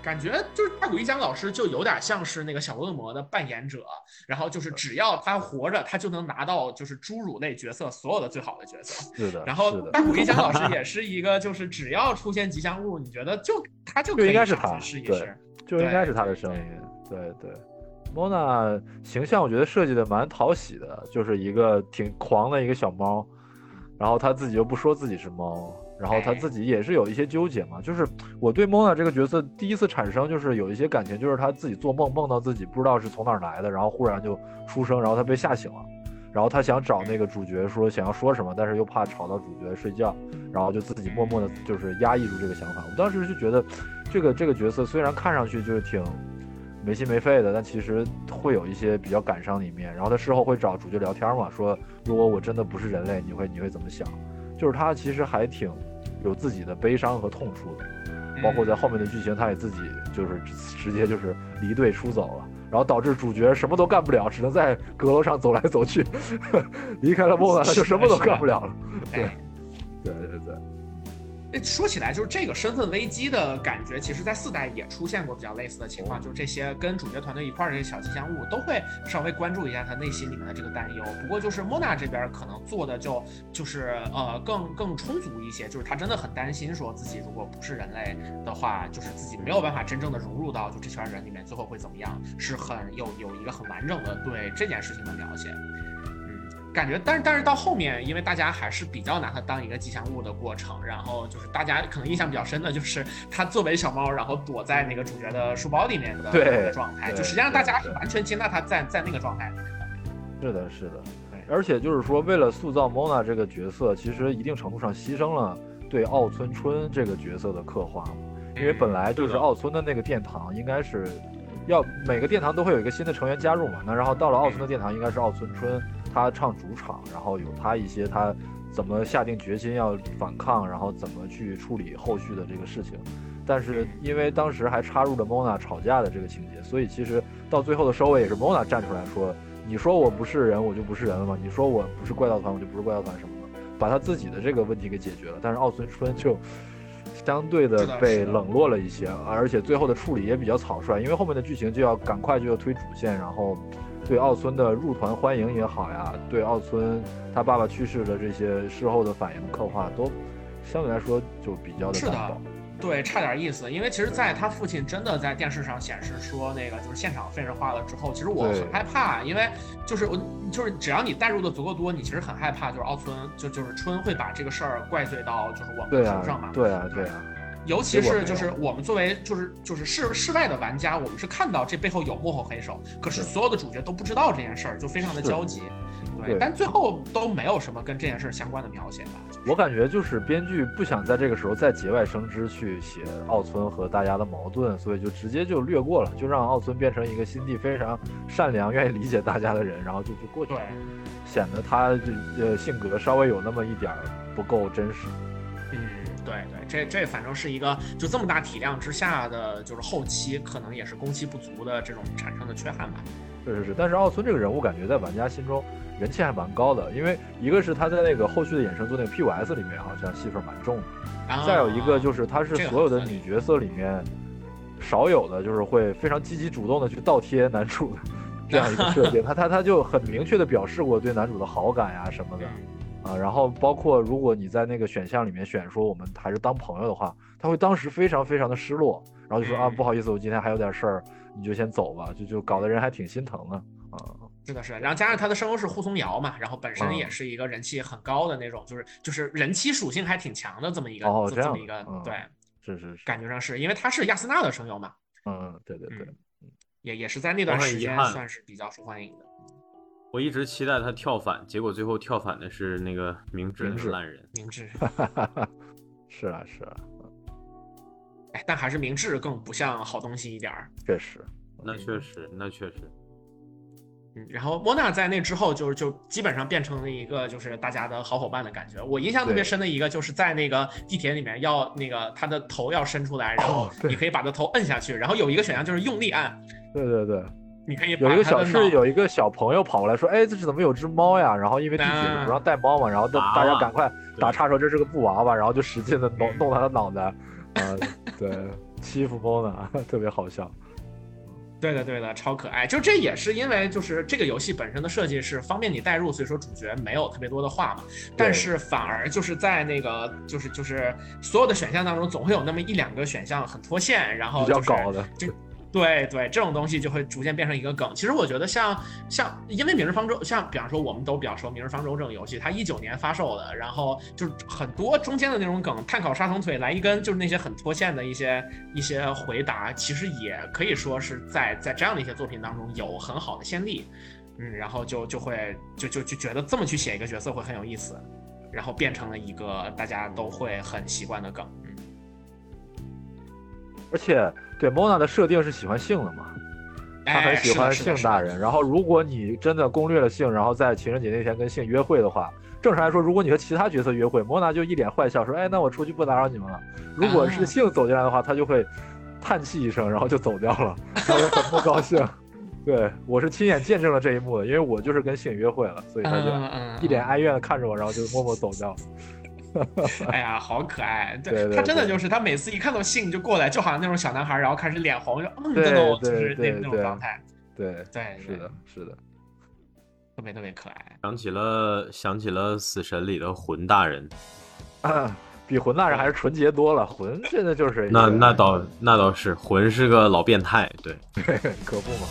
Speaker 1: 感觉就是大谷一江老师就有点像是那个小恶魔的扮演者，然后就是只要他活着，他就能拿到就是侏儒类角色所有的最好的角色。
Speaker 3: 是的。
Speaker 1: 然后大谷一江老师也是一个，就是只要出现吉祥物，你觉得就他就可以试一试，
Speaker 3: 就应该是他的声音。对对。，Mona 形象我觉得设计的蛮讨喜的，就是一个挺狂的一个小猫，然后他自己又不说自己是猫。然后他自己也是有一些纠结嘛，就是我对莫娜这个角色第一次产生就是有一些感情，就是他自己做梦梦到自己不知道是从哪儿来的，然后忽然就出生，然后他被吓醒了，然后他想找那个主角说想要说什么，但是又怕吵到主角睡觉，然后就自己默默的就是压抑住这个想法。我当时就觉得，这个这个角色虽然看上去就是挺没心没肺的，但其实会有一些比较感伤的一面。然后他事后会找主角聊天嘛，说如果我真的不是人类，你会你会怎么想？就是他其实还挺。有自己的悲伤和痛处的，包括在后面的剧情，他也自己就是直接就是离队出走了，然后导致主角什么都干不了，只能在阁楼上走来走去，[LAUGHS] 离开了莫兰，他就什么都干不了了。对，对对对。
Speaker 1: 说起来，就是这个身份危机的感觉，其实，在四代也出现过比较类似的情况，就是这些跟主角团队一块儿的小吉祥物，都会稍微关注一下他内心里面的这个担忧。不过，就是莫娜这边可能做的就就是呃更更充足一些，就是他真的很担心，说自己如果不是人类的话，就是自己没有办法真正的融入到就这圈人里面，最后会怎么样，是很有有一个很完整的对这件事情的描写。感觉，但是但是到后面，因为大家还是比较拿它当一个吉祥物的过程，然后就是大家可能印象比较深的就是它作为小猫，然后躲在那个主角的书包里面的那个状态，就实际上大家是完全接纳它在在那个状态里面的。
Speaker 3: 是的，是的，而且就是说，为了塑造 Mona 这个角色，其实一定程度上牺牲了对奥村春这个角色的刻画，因为本来就是奥村的那个殿堂，应该是要每个殿堂都会有一个新的成员加入嘛，那然后到了奥村的殿堂，应该是奥村春。他唱主场，然后有他一些他怎么下定决心要反抗，然后怎么去处理后续的这个事情。但是因为当时还插入了 Mona 吵架的这个情节，所以其实到最后的收尾也是 Mona 站出来说：“你说我不是人，我就不是人了吗？你说我不是怪盗团，我就不是怪盗团什么的，把他自己的这个问题给解决了。”但是奥村春就相对的被冷落了一些，而且最后的处理也比较草率，因为后面的剧情就要赶快就要推主线，然后。对奥村的入团欢迎也好呀，对奥村他爸爸去世的这些事后的反应刻画，都相对来说就比较的
Speaker 1: 是的，对，差点意思。因为其实，在他父亲真的在电视上显示说那个就是现场废人化了之后，其实我很害怕，因为就是我就是只要你带入的足够多，你其实很害怕，就是奥村就就是春会把这个事儿怪罪到就是我们头上嘛。
Speaker 3: 对啊，对啊。
Speaker 1: 尤其是就是我们作为就是就是室室外的玩家，我们是看到这背后有幕后黑手，可是所有的主角都不知道这件事儿，就非常的焦急。对，但最后都没有什么跟这件事儿相关的描写吧？
Speaker 3: 我感觉就是编剧不想在这个时候再节外生枝去写奥村和大家的矛盾，所以就直接就略过了，就让奥村变成一个心地非常善良、愿意理解大家的人，然后就就过去了，显得他这呃性格稍微有那么一点儿不够真实。
Speaker 1: 嗯。对对，这这反正是一个就这么大体量之下的，就是后期可能也是工期不足的这种产生的缺憾吧。
Speaker 3: 是是是，但是奥村这个人物感觉在玩家心中人气还蛮高的，因为一个是他在那个后续的衍生作那个 POS 里面好像戏份蛮重的，再有一个就是他是所有的女角色里面少有的就是会非常积极主动的去倒贴男主的这样一个设定，[LAUGHS] 他他他就很明确的表示过对男主的好感呀什么的。啊，然后包括如果你在那个选项里面选说我们还是当朋友的话，他会当时非常非常的失落，然后就说啊不好意思，我今天还有点事儿，你就先走吧，就就搞得人还挺心疼的啊。
Speaker 1: 是的，是的，然后加上他的声优是护松瑶嘛，然后本身也是一个人气很高的那种，就是就是人气属性还挺强的这么一个这么一个对，
Speaker 3: 是是是，
Speaker 1: 感觉上是因为他是亚丝娜的声优嘛，
Speaker 3: 嗯对对对，
Speaker 1: 也也是在那段时间算是比较受欢迎的。
Speaker 2: 我一直期待他跳反，结果最后跳反的是那个明智
Speaker 3: 的
Speaker 2: 烂人。
Speaker 1: 明智，
Speaker 3: 是啊是啊，
Speaker 1: 哎，但还是明智更不像好东西一点儿。
Speaker 3: 确实，
Speaker 2: 那确实，那确实。
Speaker 1: 嗯，然后莫娜在那之后就就基本上变成了一个就是大家的好伙伴的感觉。我印象特别深的一个就是在那个地铁里面要那个他的头要伸出来，然后你可以把他头摁下去，然后有一个选项就是用力按，
Speaker 3: 对对对，
Speaker 1: 你可以把
Speaker 3: 有一个小是有一个小朋友跑过来说，哎，这是怎么有只猫呀？然后因为地铁里不让带猫嘛，然后大大家
Speaker 2: 啊
Speaker 3: 赶快打岔说这是个布娃娃，然后就使劲的弄弄他的脑袋，啊，对，欺负 Mona，[LAUGHS] 特别好笑。
Speaker 1: 对的，对的，超可爱。就这也是因为就是这个游戏本身的设计是方便你代入，所以说主角没有特别多的话嘛。但是反而就是在那个就是就是所有的选项当中，总会有那么一两个选项很脱线，然后
Speaker 3: 比较
Speaker 1: 就是
Speaker 3: 搞的，
Speaker 1: 就对对，这种东西就会逐渐变成一个梗。其实我觉得像像，因为《明日方舟》，像比方说我们都比较说《明日方舟》这种游戏，它一九年发售的，然后就是很多中间的那种梗，碳烤沙虫腿来一根，就是那些很脱线的一些一些回答，其实也可以说是在在这样的一些作品当中有很好的先例。嗯，然后就就会就就就觉得这么去写一个角色会很有意思，然后变成了一个大家都会很习惯的梗。嗯，
Speaker 3: 而且对 Mona 的设定是喜欢性的嘛，他
Speaker 1: 哎
Speaker 3: 很喜欢性大人。然后如果你真的攻略了性，然后在情人节那天跟性约会的话，正常来说，如果你和其他角色约会，Mona 就一脸坏笑说：“哎，那我出去不打扰你们了。”如果是
Speaker 1: 啊
Speaker 3: 性走进来的话，他就会叹气一声，然后就走掉了，[LAUGHS] 他就很不高兴。对我是亲眼见证了这一幕的，因为我就是跟性约会了，所以他就一脸哀怨的看着我，然后就默默走掉了。[LAUGHS]
Speaker 1: 哎呀，好可爱！
Speaker 3: 对对
Speaker 1: 他真的就是他每次一看到信就过来，就好像那种小男孩，然后开始脸红，就嗯那种，就是那那种
Speaker 3: 对对
Speaker 1: 状态。
Speaker 3: 对，
Speaker 1: 对，
Speaker 3: 是的，，是的。
Speaker 1: 特别特别可爱。
Speaker 2: 想起了想起了死神里的魂大人，
Speaker 3: 啊，[LAUGHS] 比魂大人还是纯洁多了。魂真的就是
Speaker 2: 那那倒那倒是魂是个老变态，对，[LAUGHS]
Speaker 3: 可不嘛。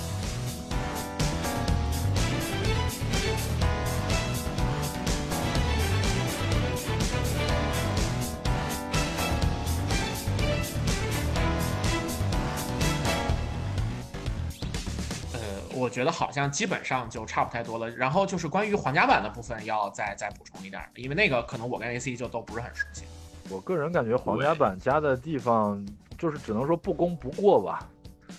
Speaker 1: 觉得好像基本上就差不太多了。然后就是关于皇家版的部分，要再再补充一点，因为那个可能我跟 AC 就都不是很熟悉。
Speaker 3: 我个人感觉皇家版加的地方，就是只能说不攻不过吧，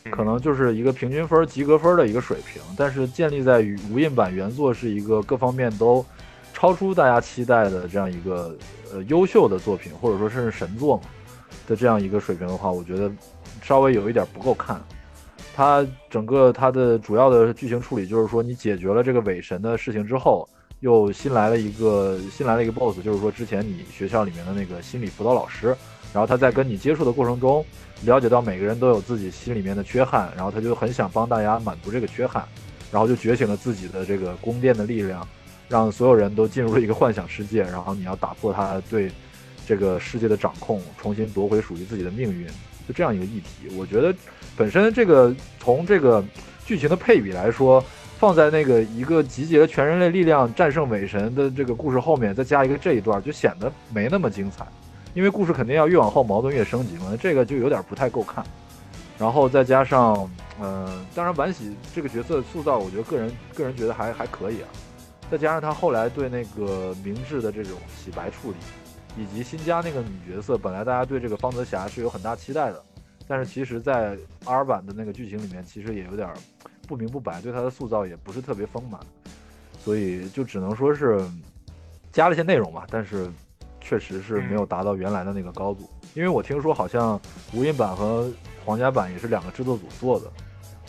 Speaker 1: 嗯
Speaker 3: 可能就是一个平均分、及格分的一个水平。但是建立在于无印版原作是一个各方面都超出大家期待的这样一个呃优秀的作品，或者说甚至神作嘛的这样一个水平的话，我觉得稍微有一点不够看。它整个它的主要的剧情处理就是说，你解决了这个伪神的事情之后，又新来了一个新来了一个 boss，就是说之前你学校里面的那个心理辅导老师，然后他在跟你接触的过程中，了解到每个人都有自己心里面的缺憾，然后他就很想帮大家满足这个缺憾，然后就觉醒了自己的这个宫殿的力量，让所有人都进入了一个幻想世界，然后你要打破他对这个世界的掌控，重新夺回属于自己的命运，就这样一个议题。我觉得本身这个从这个剧情的配比来说，放在那个一个集结了全人类力量战胜美神的这个故事后面，再加一个这一段，就显得没那么精彩。因为故事肯定要越往后矛盾越升级嘛，这个就有点不太够看。然后再加上，嗯、当然婉喜这个角色塑造，我觉得个人个人觉得还还可以啊。再加上他后来对那个明智的这种洗白处理，以及新加那个女角色，本来大家对这个方泽霞是有很大期待的，但是其实，在 R 版的那个剧情里面，其实也有点不明不白，对她的塑造也不是特别丰满，所以就只能说是加了一些内容吧，但是确实是没有达到原来的那个高度。因为我听说好像无印版和皇家版也是两个制作组做的，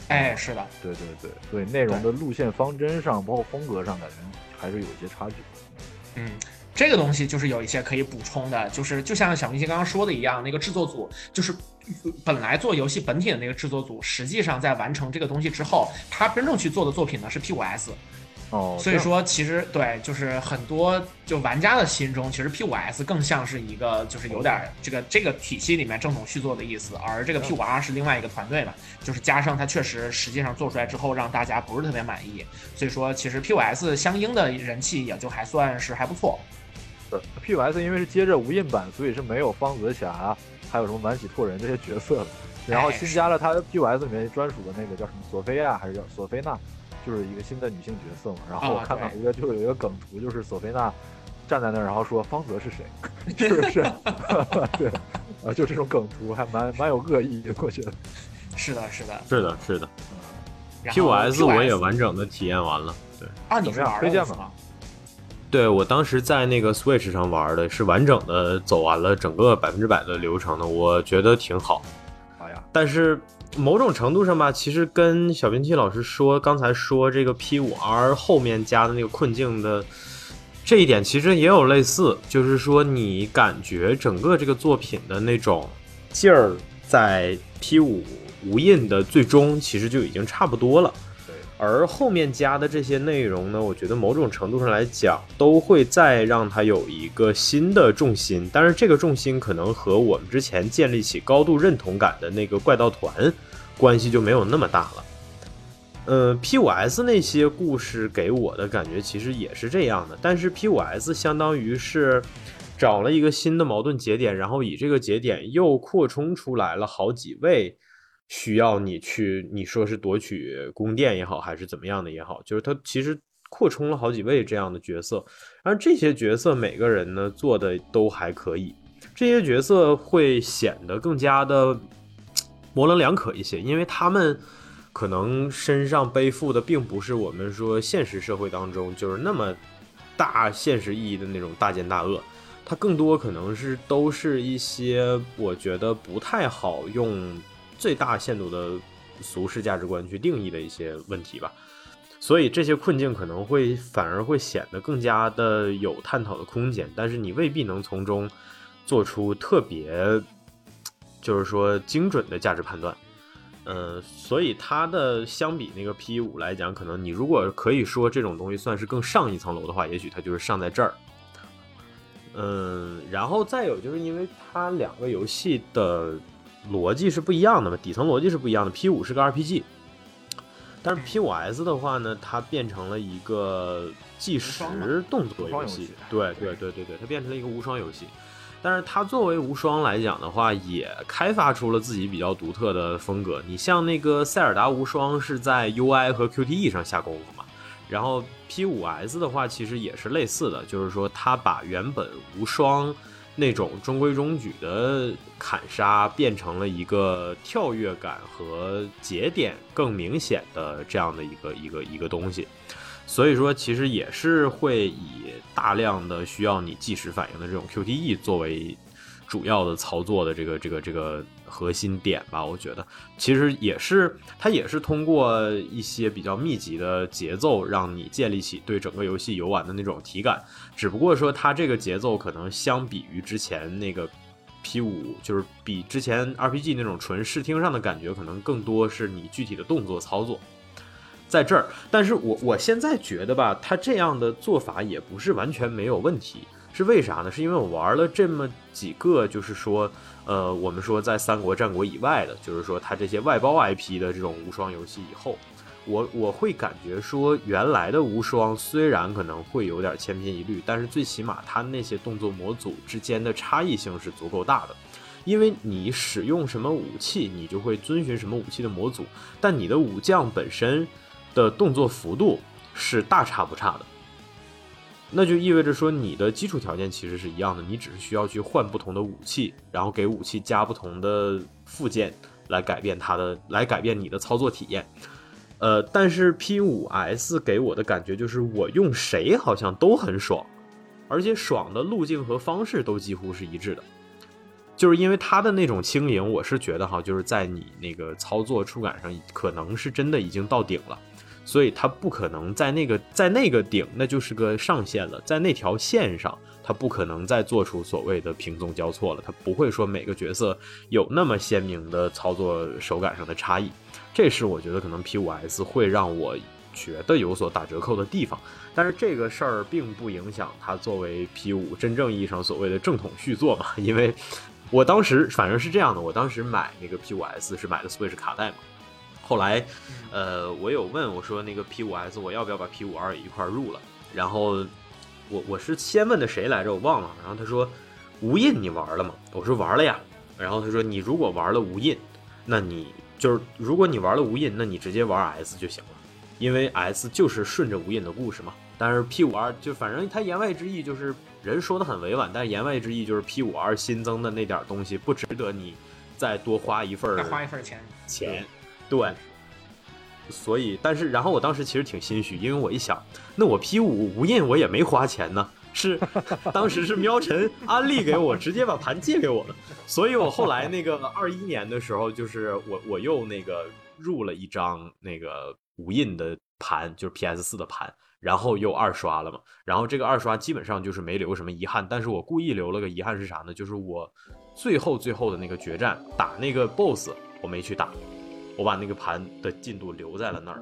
Speaker 1: 哎，是的，
Speaker 3: 对对对，所以内容的路线方针上，包括风格上，感觉还是有一些差距。
Speaker 1: 嗯，这个东西就是有一些可以补充的，就是就像小明星刚刚说的一样，那个制作组就是本来做游戏本体的那个制作组，实际上在完成这个东西之后，他真正去做的作品呢是 P 五 S。
Speaker 3: 哦，
Speaker 1: 所以说，其实对，就是很多就玩家的心中，其实 P 五 S 更像是一个就是有点儿这个这个体系里面正统续作的意思，而这个 P 五 R 是另外一个团队嘛，就是加上它确实实际上做出来之后让大家不是特别满意，所以说其实 P 五 S 相应的人气也就还算是还不错。
Speaker 3: 这 P 5 S 因为是接着无印版，所以是没有方泽霞，还有什么满喜拓人这些角色的。然后新加了他 P 5 S 里面专属的那个叫什么索菲亚还是叫索菲娜，就是一个新的女性角色嘛。然后我
Speaker 1: 啊
Speaker 3: 看到一个就有一个梗图，就是索菲娜站在那儿，然后说方泽是谁？[LAUGHS] 是不是？[LAUGHS] 对，啊，就这种梗图还蛮蛮有恶意的，我觉得。
Speaker 1: 是的，是的，
Speaker 2: 是的，是的，P
Speaker 1: 后
Speaker 2: 五 S 我也完整的体验完了，对。
Speaker 1: 啊，你是
Speaker 3: 怎么样
Speaker 1: 玩
Speaker 3: 推荐吗
Speaker 1: 了是吗？
Speaker 2: 对我当时在那个 Switch 上玩的是完整的走完了整个百分之百的流程的，我觉得挺好。
Speaker 3: 好呀，
Speaker 2: 但是某种程度上吧，其实跟小冰淇老师说刚才说这个 P 五 R 后面加的那个困境的这一点，其实也有类似，就是说你感觉整个这个作品的那种劲儿，在 P 五无印的最终其实就已经差不多了。而后面加的这些内容呢，我觉得某种程度上来讲，都会再让它有一个新的重心，但是这个重心可能和我们之前建立起高度认同感的那个怪盗团关系就没有那么大了。呃，P 五 S 那些故事给我的感觉其实也是这样的，但是 P 五 S 相当于是找了一个新的矛盾节点，然后以这个节点又扩充出来了好几位需要你去，你说是夺取宫殿也好，还是怎么样的也好，就是他其实扩充了好几位这样的角色，而这些角色每个人呢做的都还可以，这些角色会显得更加的模棱两可一些，因为他们可能身上背负的并不是我们说现实社会当中就是那么大现实意义的那种大奸大恶，它更多可能是都是一些我觉得不太好用最大限度的俗世价值观去定义的一些问题吧。所以这些困境可能会反而会显得更加的有探讨的空间，但是你未必能从中做出特别，就是说精准的价值判断。嗯，所以它的相比那个 P 五来讲，可能你如果可以说这种东西算是更上一层楼的话，也许它就是上在这儿。嗯，然后再有就是因为它两个游戏的逻辑是不一样的嘛，底层逻辑是不一样的。P 五是个 RPG，但是 P 五 S 的话呢，它变成了一个计时动作游戏。对对对对对，它变成了一个无双游戏。但是它作为无双来讲的话，也开发出了自己比较独特的风格。你像那个塞尔达无双是在 UI 和 QTE 上下功夫嘛，然后 P 五 S 的话其实也是类似的，就是说它把原本无双那种中规中矩的砍杀变成了一个跳跃感和节点更明显的这样的一个一个一个东西。所以说，其实也是会以大量的需要你即时反应的这种 QTE 作为主要的操作的这个这个这个核心点吧。我觉得，其实也是它也是通过一些比较密集的节奏，让你建立起对整个游戏游玩的那种体感。只不过说，它这个节奏可能相比于之前那个 P 五，就是比之前 RPG 那种纯视听上的感觉，可能更多是你具体的动作操作。在这儿，但是我我现在觉得吧，它这样的做法也不是完全没有问题，是为啥呢？是因为我玩了这么几个，就是说，呃，我们说在三国战国以外的，就是说他这些外包 IP 的这种无双游戏以后，我我会感觉说，原来的无双虽然可能会有点千篇一律，但是最起码它那些动作模组之间的差异性是足够大的。因为你使用什么武器，你就会遵循什么武器的模组，但你的武将本身。的动作幅度是大差不差的，那就意味着说你的基础条件其实是一样的，你只是需要去换不同的武器，然后给武器加不同的附件来改变它的，来改变你的操作体验。呃，但是 P 五 S 给我的感觉就是我用谁好像都很爽，而且爽的路径和方式都几乎是一致的，就是因为它的那种轻盈，我是觉得哈，就是在你那个操作触感上，可能是真的已经到顶了。所以它不可能在那个在那个顶，那就是个上限了，在那条线上，它不可能再做出所谓的平纵交错了。它不会说每个角色有那么鲜明的操作手感上的差异，这是我觉得可能 P 五 S 会让我觉得有所打折扣的地方。但是这个事儿并不影响它作为 P 五真正意义上所谓的正统续作嘛，因为我当时反正是这样的，我当时买那个 P 五 S 是买的 Switch 卡带嘛。后来，呃，我有问我说那个 P 五 S 我要不要把 P 五 R 也一块入了？然后我我是先问的谁来着？我忘了。然后他说无印你玩了吗？我说玩了呀。然后他说你如果玩了无印，那你就是如果你玩了无印，那你直接玩 S 就行了，因为 S 就是顺着无印的故事嘛。但是 P 五 R 就反正他言外之意就是人说的很委婉，但是言外之意就是 P 五 R 新增的那点东西不值得你再多花一份
Speaker 1: 再花一份钱。
Speaker 2: 钱。对，所以，但是然后我当时其实挺心虚，因为我一想，那我 P 五无印我也没花钱呢，是 [LAUGHS] 当时是喵晨安利给我，直接把盘借给我的，所以我后来那个二一年的时候，就是我我又那个入了一张那个无印的盘，就是 PS 四的盘。然后又二刷了嘛，然后这个二刷基本上就是没留什么遗憾，但是我故意留了个遗憾是啥呢？就是我最后最后的那个决战打那个 BOSS 我没去打，我把那个盘的进度留在了那儿。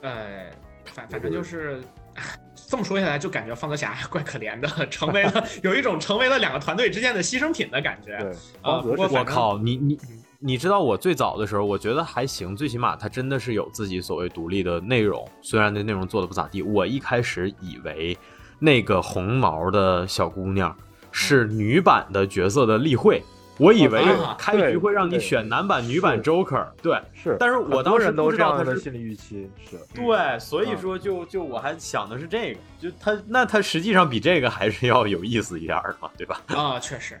Speaker 1: 呃，反反正就是。这么说下来，就感觉方泽侠 [LAUGHS] 怪可怜的，成为了有一种成为了两个团队之间的牺牲品的感觉。
Speaker 3: 对，
Speaker 1: 啊，不过
Speaker 2: 我靠，你你你知道我最早的时候，我觉得还行，最起码他真的是有自己所谓独立的内容，虽然那内容做的不咋地。我一开始以为那个红毛的小姑娘是女版的角色的例会。我以为开局会让你选男版、女版 Joker，对，
Speaker 3: 是，
Speaker 2: 但是我当时
Speaker 3: 都
Speaker 2: 知道他
Speaker 3: 的心理预期是，
Speaker 2: 对，所以说就就我还想的是这个，就他那他实际上比这个还是要有意思一点嘛，对吧？
Speaker 1: 啊，确实。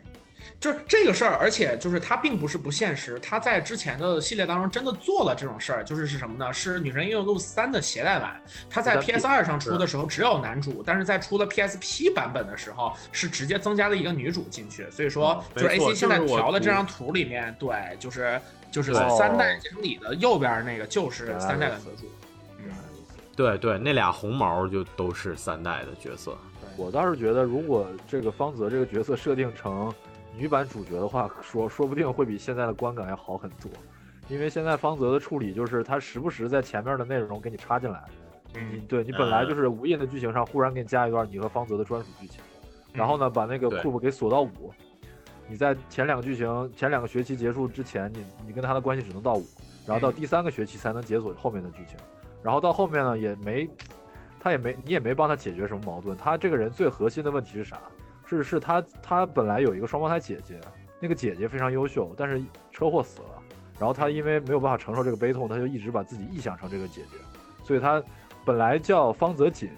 Speaker 1: 就是这个事儿，而且就是它并不是不现实，它在之前的系列当中真的做了这种事儿，就是是什么呢？是《女神异闻录三》的携带版，它在 PS 二上出的时候只有男主，但是在出了 PSP 版本的时候是直接增加了一个女主进去，所以说就是 AC 现在调的这张图里面，对，就是就是三代结成里的右边那个就是三代的女主，
Speaker 2: 嗯，对对，那俩红毛就都是三代的角色。
Speaker 3: 我倒是觉得，如果这个方泽这个角色设定成。女版主角的话，说说不定会比现在的观感要好很多，因为现在方泽的处理就是他时不时在前面的内容给你插进来，你对你本来就是无印的剧情上忽然给你加一段你和方泽的专属剧情，然后呢把那个库布给锁到五，你在前两个剧情前两个学期结束之前，你你跟他的关系只能到五，然后到第三个学期才能解锁后面的剧情，然后到后面呢也没，他也没你也没帮他解决什么矛盾，他这个人最核心的问题是啥？是是他他本来有一个双胞胎姐姐，那个姐姐非常优秀，但是车祸死了，然后他因为没有办法承受这个悲痛，他就一直把自己臆想成这个姐姐，所以他本来叫方泽锦，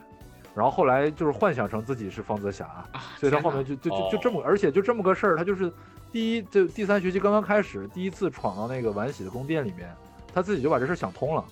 Speaker 3: 然后后来就是幻想成自己是方泽霞，所以他后面就就就就这么，而且就这么个事儿，他就是第一就第三学期刚刚开始，第一次闯到那个晚喜的宫殿里面，他自己就把这事想通了，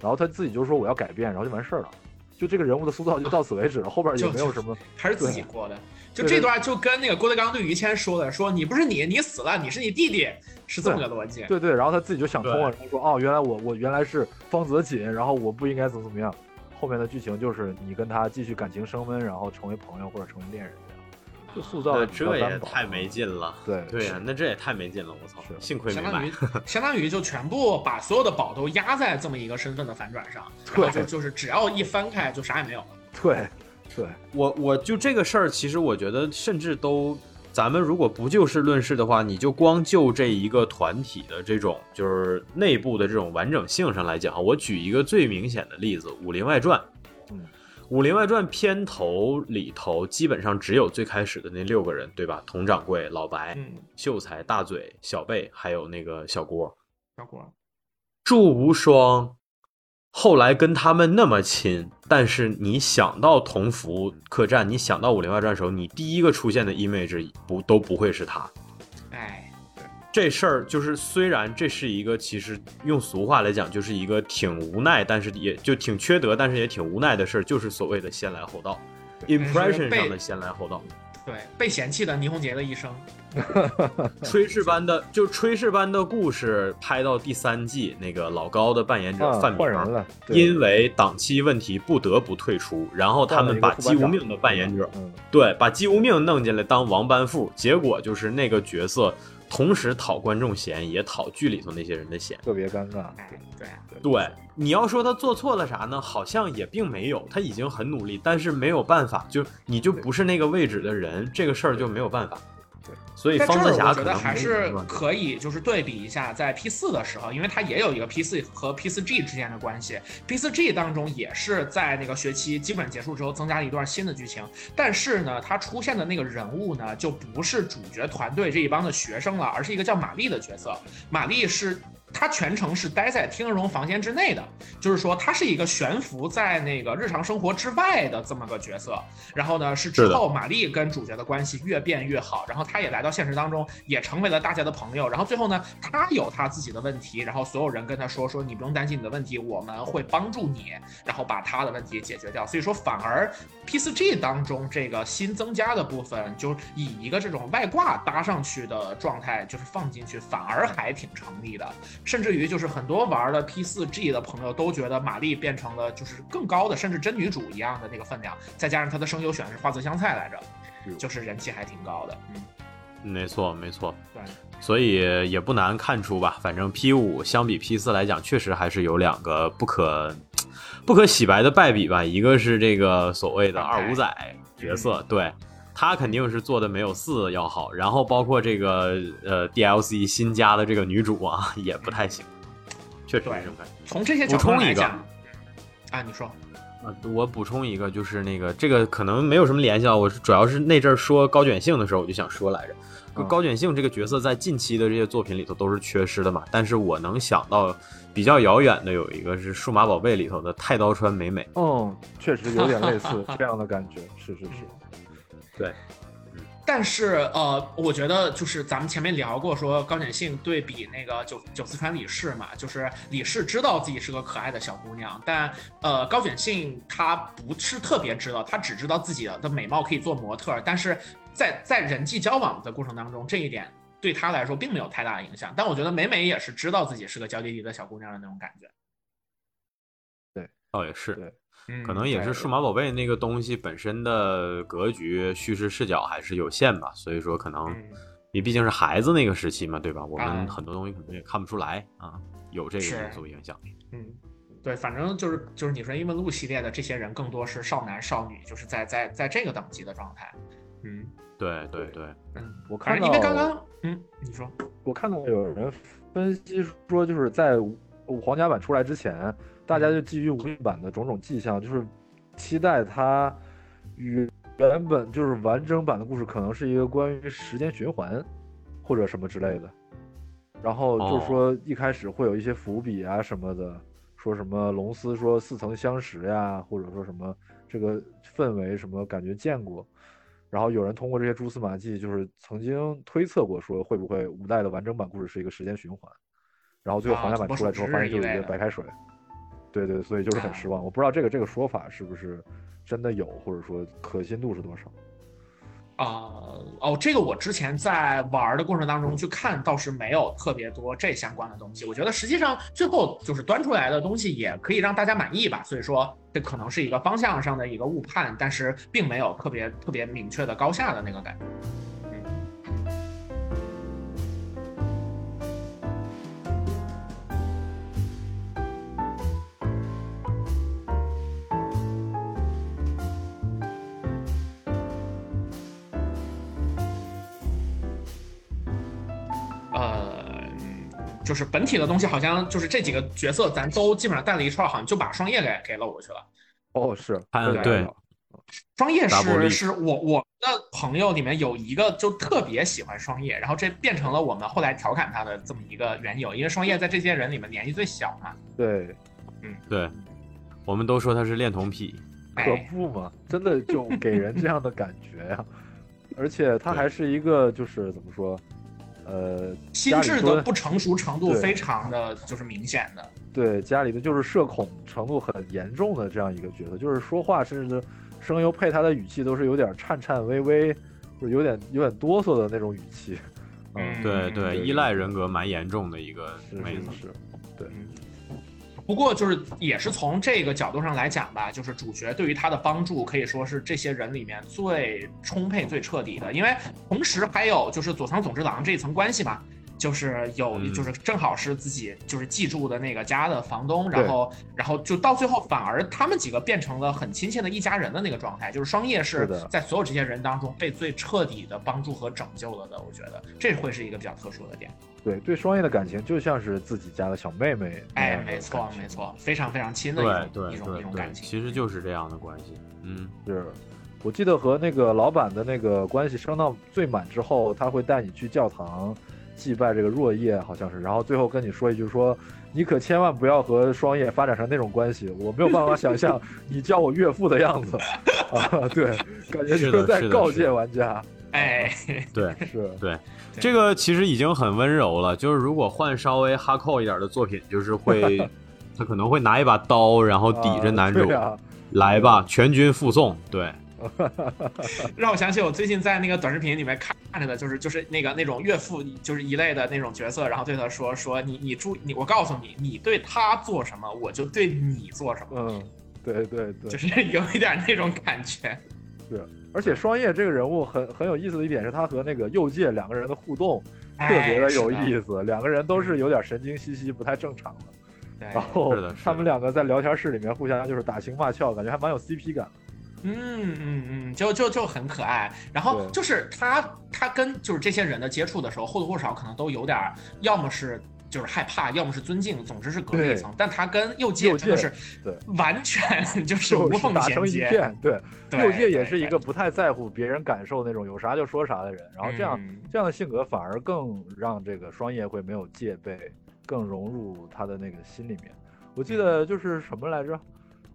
Speaker 3: 然后他自己就说我要改变，然后就完事儿了，就这个人物的塑造就到此为止了，后边也没有什么，
Speaker 1: 还是自己过的。就这段就跟那个郭德纲对于谦说的，说你不是你，你死了，你是你弟弟，是这么个逻辑。
Speaker 3: 对对，然后他自己就想通了，然后说哦，原来我我原来是方泽锦，然后我不应该怎么怎么样。后面的剧情就是你跟他继续感情升温，然后成为朋友或者成为恋人这样，就塑造
Speaker 2: 这也太没劲了。
Speaker 3: 对
Speaker 2: 对呀，那这也太没劲了，我操！幸亏
Speaker 1: 相当于相当于就全部把所有的宝都压在这么一个身份的反转上，然后就就是只要一翻开就啥也没有了。
Speaker 3: 对。对
Speaker 2: 我，我就这个事儿，其实我觉得，甚至都，咱们如果不就事论事的话，你就光就这一个团体的这种，就是内部的这种完整性上来讲，我举一个最明显的例子，《武林外传》。
Speaker 3: 嗯，《
Speaker 2: 武林外传》片头里头基本上只有最开始的那六个人，对吧？佟掌柜、老白、秀才、大嘴、小贝，还有那个小郭。
Speaker 1: 小郭，
Speaker 2: 祝无双。后来跟他们那么亲，但是你想到同福客栈，你想到武林外传的时候，你第一个出现的 image 不都不会是他。
Speaker 1: 哎，
Speaker 2: 这事儿就是虽然这是一个，其实用俗话来讲，就是一个挺无奈，但是也就挺缺德，但是也挺无奈的事儿，就是所谓的先来后到，impression 上的先来后到。
Speaker 1: 对，被嫌弃的倪虹洁的一生。[LAUGHS]
Speaker 2: 炊事班的，就炊事班的故事拍到第三季，那个老高的扮演者范明因为档期问题不得不退出，然后他们把姬无命的扮演者，对，把姬无命弄进来当王班副，结果就是那个角色同时讨观众嫌，也讨剧里头那些人的嫌，
Speaker 3: 特别尴尬。
Speaker 1: 对
Speaker 2: 对，你要说他做错了啥呢？好像也并没有，他已经很努力，但是没有办法，就你就不是那个位置的人，这个事儿就没有办法。所以方泽侠可能
Speaker 1: 还是可以，就是对比一下，在 P 四的时候，因为它也有一个 P 四和 P 四 G 之间的关系。P 四 G 当中也是在那个学期基本结束之后增加了一段新的剧情，但是呢，它出现的那个人物呢，就不是主角团队这一帮的学生了，而是一个叫玛丽的角色。玛丽是他全程是待在听人房间之内的，就是说他是一个悬浮在那个日常生活之外的这么个角色。然后呢，是之后玛丽跟主角的关系越变越好，然后他也来到现实当中，也成为了大家的朋友。然后最后呢，他有他自己的问题，然后所有人跟他说说你不用担心你的问题，我们会帮助你，然后把他的问题解决掉。所以说，反而 P 4 G 当中这个新增加的部分，就以一个这种外挂搭上去的状态，就是放进去，反而还挺成立的。甚至于就是很多玩了 P 四 G 的朋友都觉得玛丽变成了就是更高的，甚至真女主一样的那个分量，再加上她的声优选的是花泽香菜来着，就是人气还挺高的。嗯，
Speaker 2: 没错，没错。
Speaker 1: 对，
Speaker 2: 所以也不难看出吧，反正 P 五相比 P 四来讲，确实还是有两个不可不可洗白的败笔吧。一个是这个所谓的二五仔角色，对他肯定是做的没有四要好，然后包括这个呃 DLC 新加的这个女主啊，[LAUGHS] 也不太行，确实是
Speaker 1: 对
Speaker 2: 这种感觉。
Speaker 1: 从这些角度
Speaker 2: 补充一个。
Speaker 1: 来讲，啊，你说，
Speaker 2: 啊，我补充一个，就是那个这个可能没有什么联系啊，我是主要是那阵儿说高卷性的时候，我就想说来着。
Speaker 3: 嗯。
Speaker 2: 高卷性这个角色在近期的这些作品里头都是缺失的嘛，但是我能想到比较遥远的有一个是《数码宝贝》里头的太刀川美美，
Speaker 3: 嗯，确实有点类似这样的感觉，是是是，
Speaker 2: 对，
Speaker 1: 但是呃，我觉得就是咱们前面聊过，说高卷信对比那个九九四川李氏嘛，就是李氏知道自己是个可爱的小姑娘，但呃高卷信她不是特别知道，她只知道自己的美貌可以做模特，但是在在人际交往的过程当中，这一点对她来说并没有太大的影响。但我觉得美美也是知道自己是个娇滴滴的小姑娘的那种感觉，对。
Speaker 2: 倒也是，
Speaker 3: 对
Speaker 1: 嗯
Speaker 2: 可能也是数码宝贝那个东西本身的格局、叙事视角还是有限吧，所以说可能
Speaker 1: 嗯
Speaker 2: 你毕竟是孩子那个时期嘛，对吧？我
Speaker 1: 啊
Speaker 2: 们很多东西可能也看不出来啊，有这个
Speaker 1: 是
Speaker 2: 因素影响。
Speaker 1: 嗯，对，反正就是就是你说英文路系列的这些人更多是少男少女，就是在在在这个等级的状态。嗯
Speaker 2: 对对对，
Speaker 1: 嗯，
Speaker 3: 我看
Speaker 1: 因为刚刚嗯，你说
Speaker 3: 我看到有人分析说，就是在皇家版出来之前，大家就基于无印版的种种迹象，就是期待它与原本就是完整版的故事可能是一个关于时间循环或者什么之类的。然后就是说一开始会有一些伏笔啊什么的，说什么龙司说似曾相识呀，或者说什么这个氛围什么感觉见过。然后有人通过这些蛛丝马迹，就是曾经推测过说会不会五代的完整版故事是一个时间循环，然后最后
Speaker 1: 啊
Speaker 3: 皇家版出来之后发现就是一个白开水，对对，所以就是很
Speaker 1: 啊
Speaker 3: 失望。我不知道这个这个说法是不是真的有，或者说可信度是多少。
Speaker 1: 啊、哦，这个我之前在玩的过程当中去看，倒是没有特别多这相关的东西。我觉得实际上最后就是端出来的东西也可以让大家满意吧。所以说这可能是一个方向上的一个误判，但是并没有特别特别明确的高下的那个感觉。呃，嗯就是本体的东西好像就是这几个角色，咱都基本上带了一串，好像就把双叶给给搂过去了。
Speaker 3: 哦，是，
Speaker 2: 看
Speaker 3: 这个
Speaker 2: 对。
Speaker 1: 双叶是是我我的朋友里面有一个就特别喜欢双叶，然后这变成了我们后来调侃他的这么一个缘由，因为双叶在这些人里面年纪最小嘛。
Speaker 3: 对，嗯。
Speaker 2: 对，我们都说他是恋童癖，
Speaker 3: 可
Speaker 1: 哎，
Speaker 3: 不嘛，真的就给人这样的感觉呀、[LAUGHS] 而且他还是一个就是怎么说，呃，
Speaker 1: 心智的不成熟程度非常的就是明显的。
Speaker 3: 对家里的就是社恐程度很严重的这样一个角色，就是说话甚至声优配他的语气都是有点颤颤巍巍，就是有点有点哆嗦的那种语气。
Speaker 1: 嗯
Speaker 2: 对对，
Speaker 3: 对
Speaker 2: 依赖人格蛮严重的一个
Speaker 3: 是
Speaker 2: 妹子
Speaker 3: 是。是，对，
Speaker 1: 不过就是也是从这个角度上来讲吧，就是主角对于他的帮助可以说是这些人里面最充沛、最彻底的，因为同时还有就是佐仓总之郎这一层关系嘛。就是有，
Speaker 2: 嗯
Speaker 1: 就是正好是自己就是寄住的那个家的房东，然后，然后就到最后反而他们几个变成了很亲切的一家人的那个状态。就是双叶是在所有这些人当中被最彻底的帮助和拯救了的，我觉得这会是一个比较特殊的点。
Speaker 3: 对对，双叶的感情就像是自己家的小妹妹那
Speaker 1: 哎没错没错，非常非常亲的一种
Speaker 2: 对
Speaker 1: 一种一种感情。
Speaker 2: 其实就是这样的关系。嗯，
Speaker 3: 是，我记得和那个老板的那个关系升到最满之后，他会带你去教堂祭拜这个若叶，好像是，然后最后跟你说一句说，你可千万不要和双叶发展成那种关系，我没有办法想象你叫我岳父的样子 [LAUGHS] 啊，对，感觉就是在告诫玩家。
Speaker 1: 哎，[LAUGHS]
Speaker 2: 对，
Speaker 3: 是
Speaker 2: 对，这个其实已经很温柔了。就是如果换稍微哈扣一点的作品，就是会，[LAUGHS] 他可能会拿一把刀，然后抵着男主，来吧，全军覆送。对，[LAUGHS]
Speaker 1: 让我想起我最近在那个短视频里面看着的，就是就是那个那种岳父，就是一类的那种角色，然后对他说说你你注你，我告诉你，你对他做什么，我就对你做什么。
Speaker 3: 嗯，对对对，
Speaker 1: 就是有一点那种感觉。
Speaker 3: 是。而且双叶这个人物很很有意思的一点是他和那个右介两个人的互动特别的有意思，两个人都是有点神经兮兮、不太正常
Speaker 1: 的。
Speaker 3: 然后他们两个在聊天室里面互相就是打情骂俏，感觉还蛮有 CP 感。
Speaker 1: 嗯嗯嗯，就就就很可爱。然后就是他他跟就是这些人的接触的时候，或多或少可能都有点，要么是。就是害怕，要么是尊敬，总之是隔了一层。但他跟右界真的是完全 [LAUGHS] 就是无缝
Speaker 3: 衔接。对，右界也是一个不太在乎别人感受那种有啥就说啥的人。然后这样这样的性格反而更让这个双叶会没有戒备，更融入他的那个心里面。我记得就是什么来着？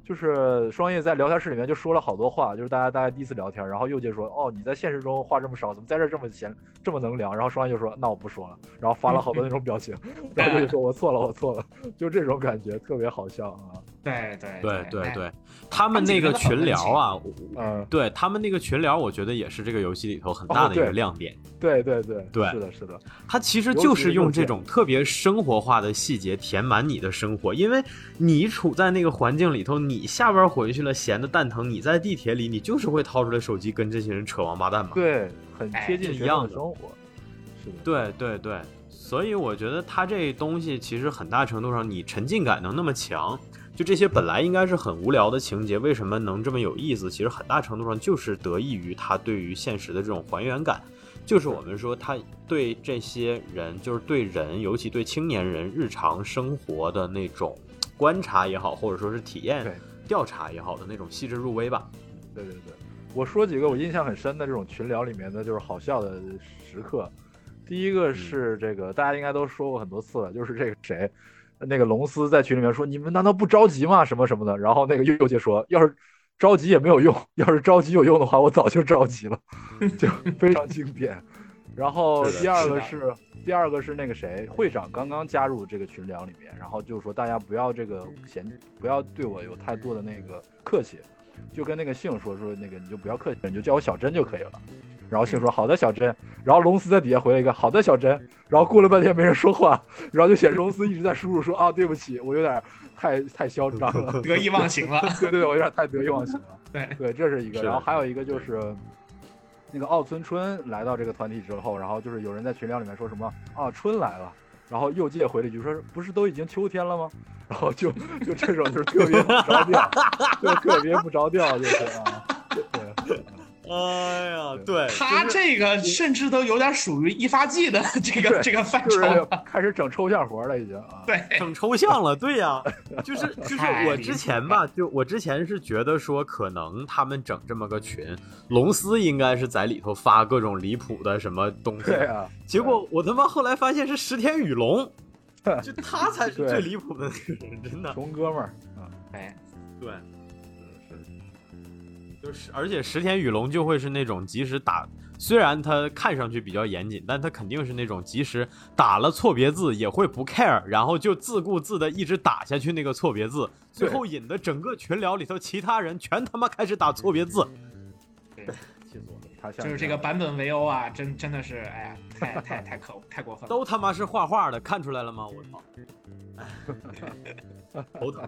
Speaker 3: 就是双叶在聊天室里面就说了好多话，就是大家大家第一次聊天，然后右界说：“哦，你在现实中话这么少，怎么在这这么闲，这么能聊？”然后双叶就说：“那我不说了。”然后发了好多那种表情，[LAUGHS] 然后就说：“我错了，我错了。”就这种感觉特别好笑啊。
Speaker 1: 对
Speaker 2: 对
Speaker 1: 对
Speaker 2: 对对，他们那个群聊啊，
Speaker 3: 嗯，
Speaker 2: 对他们那个群聊，我觉得也是这个游戏里头很大的一个亮点。
Speaker 3: 对对对
Speaker 2: 对，
Speaker 3: 是的，是的，
Speaker 2: 他其实就是用这种特别生活化的细节填满你的生活，因为你处在那个环境里头，你下班回去了闲的蛋疼，你在地铁里，你就是会掏出来手机跟这些人扯王八蛋嘛。
Speaker 3: 对，很贴近
Speaker 2: 一样的
Speaker 3: 生活。是的，
Speaker 2: 对对对，所以我觉得它这东西其实很大程度上，你沉浸感能那么强。就这些本来应该是很无聊的情节，为什么能这么有意思？其实很大程度上就是得益于他对于现实的这种还原感，就是我们说他对这些人，就是对人，尤其对青年人日常生活的那种观察也好，或者说是体验调查也好的那种细致入微吧。
Speaker 3: 对对对，我说几个我印象很深的这种群聊里面的就是好笑的时刻。第一个是这个，大家应该都说过很多次了，就是这个谁。那个龙斯在群里面说：“你们难道不着急吗？什么什么的。”然后那个右界说：“要是着急也没有用，要是着急有用的话，我早就着急了。[LAUGHS] ”就非常经典。然后第二个是第二个是那个谁会长刚刚加入这个群聊里面，然后就说大家不要这个嫌不要对我有太多的那个客气，就跟那个姓说说那个你就不要客气，你就叫我小珍就可以了。然后信说好的小珍，然后龙斯在底下回了一个好的小珍，然后过了半天没人说话，然后就显示龙斯一直在输入说啊对不起，我有点太太嚣张了，
Speaker 1: 得意忘形了，
Speaker 3: 对对对，我有点太得意忘形了，
Speaker 1: 对。
Speaker 3: 对，[LAUGHS] 这是一个，然后还有一个就是那个奥村春来到这个团体之后，然后就是有人在群聊里面说什么啊春来了，然后右界回了一句说不是都已经秋天了吗？然后就就这种就是特别不着调，[LAUGHS] 就特别不着调就是啊，对。
Speaker 2: 哎呀，对。
Speaker 1: 他这个甚至都有点属于一发技的这个这个范畴，
Speaker 3: 开始整抽象活了，已经啊，
Speaker 1: 对，
Speaker 2: 整抽象了，对呀，就是 [LAUGHS] 就是我之前吧，就我之前是觉得说，可能他们整这么个群，龙司应该是在里头发各种离谱的什么东西，
Speaker 3: 对啊，
Speaker 2: 结果我他妈后来发现是石田雨龙，[LAUGHS] 就他才是最离谱的那个人，真的，
Speaker 3: 龙哥们儿
Speaker 1: 啊，哎，
Speaker 2: 对。就是，而且石田雨龙就会是那种即使打，虽然他看上去比较严谨，但他肯定是那种即使打了错别字也会不 care，然后就自顾自的一直打下去那个错别字，最后引得整个群聊里头其他人全他妈开始打错别字。
Speaker 1: 对，气死我了！他就是这个版本围殴啊，真真的是，哎呀，太太太可太过分了。
Speaker 2: 都他妈是画画的，看出来了吗？我操！[LAUGHS] 头疼，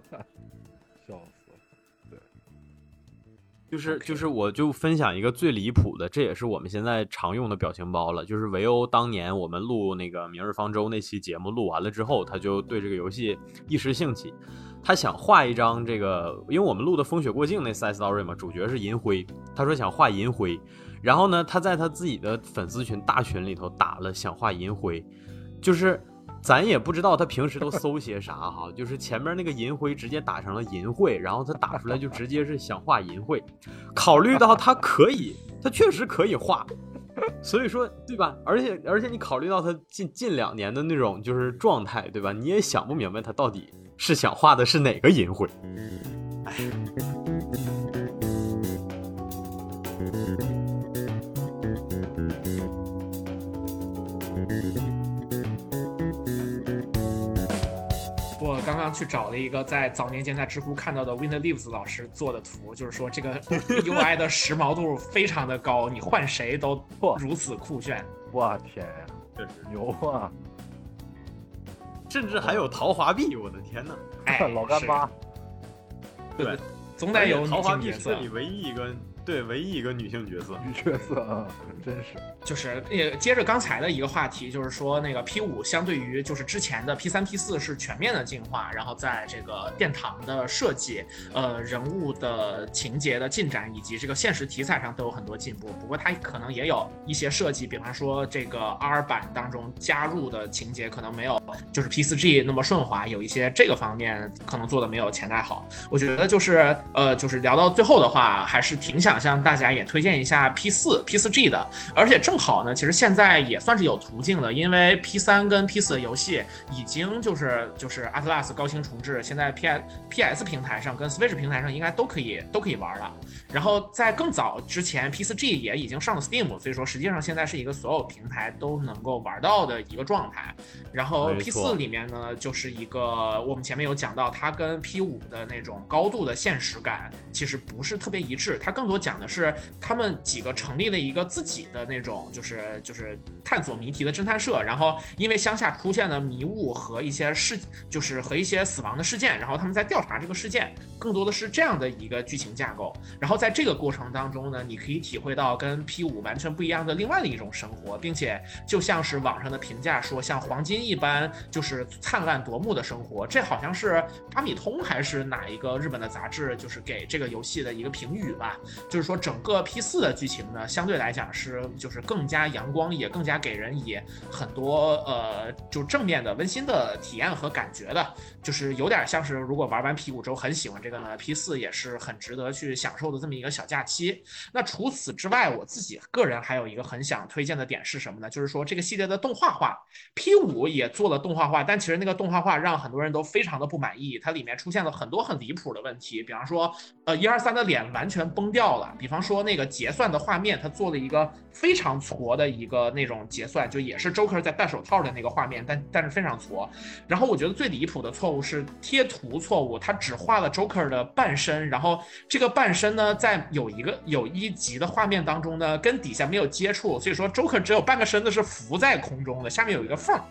Speaker 2: 就是就是，我就分享一个最离谱的，这也是我们现在常用的表情包了。就是维欧当年我们录那个《明日方舟》那期节目录完了之后，他就对这个游戏一时兴起，他想画一张这个，因为我们录的《风雪过境》那 side story 嘛，主角是银灰，他说想画银灰，然后呢，他在他自己的粉丝群大群里头打了想画银灰，就是。咱也不知道他平时都搜些啥哈，[LAUGHS] 就是前面那个银灰直接打成了银会，然后他打出来就直接是想画银会。考虑到他可以，他确实可以画，所以说，对吧？而且而且你考虑到他近近两年的那种就是状态，对吧？你也想不明白他到底是想画的是哪个淫秽。
Speaker 1: 我 [LAUGHS] 去找了一个在早年间在知乎看到的 Winter Leaves 老师做的图，就是说这个 [LAUGHS] UI 的时髦度非常的高，你换谁都如此酷炫。
Speaker 3: 我天呀，
Speaker 2: 这是
Speaker 3: 牛啊！[LAUGHS]
Speaker 2: 甚至还有陶华碧，我的天哪！
Speaker 1: 哎，[LAUGHS]
Speaker 3: 老干妈，
Speaker 2: 对，
Speaker 1: 总得有
Speaker 2: 桃花币
Speaker 1: 女性角色。
Speaker 2: 是这里唯一一个对唯一一个女性角色。
Speaker 3: 女角色啊，真是。
Speaker 1: 就是也接着刚才的一个话题，就是说那个 P 五相对于就是之前的 P 三 P 四是全面的进化，然后在这个殿堂的设计、呃人物的情节的进展以及这个现实题材上都有很多进步。不过它可能也有一些设计，比方说这个 R 版当中加入的情节可能没有就是 P 四 G 那么顺滑，有一些这个方面可能做的没有前代好。我觉得就是呃就是聊到最后的话，还是挺想向大家也推荐一下 P 四 P 四 G 的，而且正好呢，其实现在也算是有途径的，因为 P 三跟 P 四的游戏已经就是就是 Atlas 高清重置，现在 P S P S 平台上跟 Switch 平台上应该都可以都可以玩了。然后在更早之前，P 四 G 也已经上了 Steam，所以说实际上现在是一个所有平台都能够玩到的一个状态。然后 P
Speaker 2: 错
Speaker 1: 四里面呢，就是一个我们前面有讲到，它跟 P 五的那种高度的现实感其实不是特别一致，它更多讲的是他们几个成立了一个自己的那种就是就是探索谜题的侦探社，然后因为乡下出现了迷雾和一些事，就是和一些死亡的事件，然后他们在调查这个事件，更多的是这样的一个剧情架构。然后在这个过程当中呢，你可以体会到跟 P 五完全不一样的另外的一种生活，并且就像是网上的评价说，像黄金一般就是灿烂夺目的生活。这好像是阿米通还是哪一个日本的杂志，就是给这个游戏的一个评语吧。就是说整个 P 四的剧情呢，相对来讲是就是更加阳光，也更加给人以很多呃就正面的温馨的体验和感觉的，就是有点像是如果玩完 P 五之后很喜欢这个呢，P 四也是很值得去享受的这么一个小假期。那除此之外，我自己个人还有一个很想推荐的点是什么呢？就是说这个系列的动画化，P 五也做了动画化，但其实那个动画化让很多人都非常的不满意，它里面出现了很多很离谱的问题，比方说呃一二三的脸完全崩掉了，比方说那个结算的画面，他做了一个非常矬的一个那种结算，就也是 Joker 在戴手套的那个画面，但但是非常矬。然后我觉得最离谱的错误是贴图错误，他只画了 Joker 的半身，然后这个半身呢，在有一个有一集的画面当中呢，跟底下没有接触，所以说 Joker 只有半个身子是浮在空中的，下面有一个缝儿。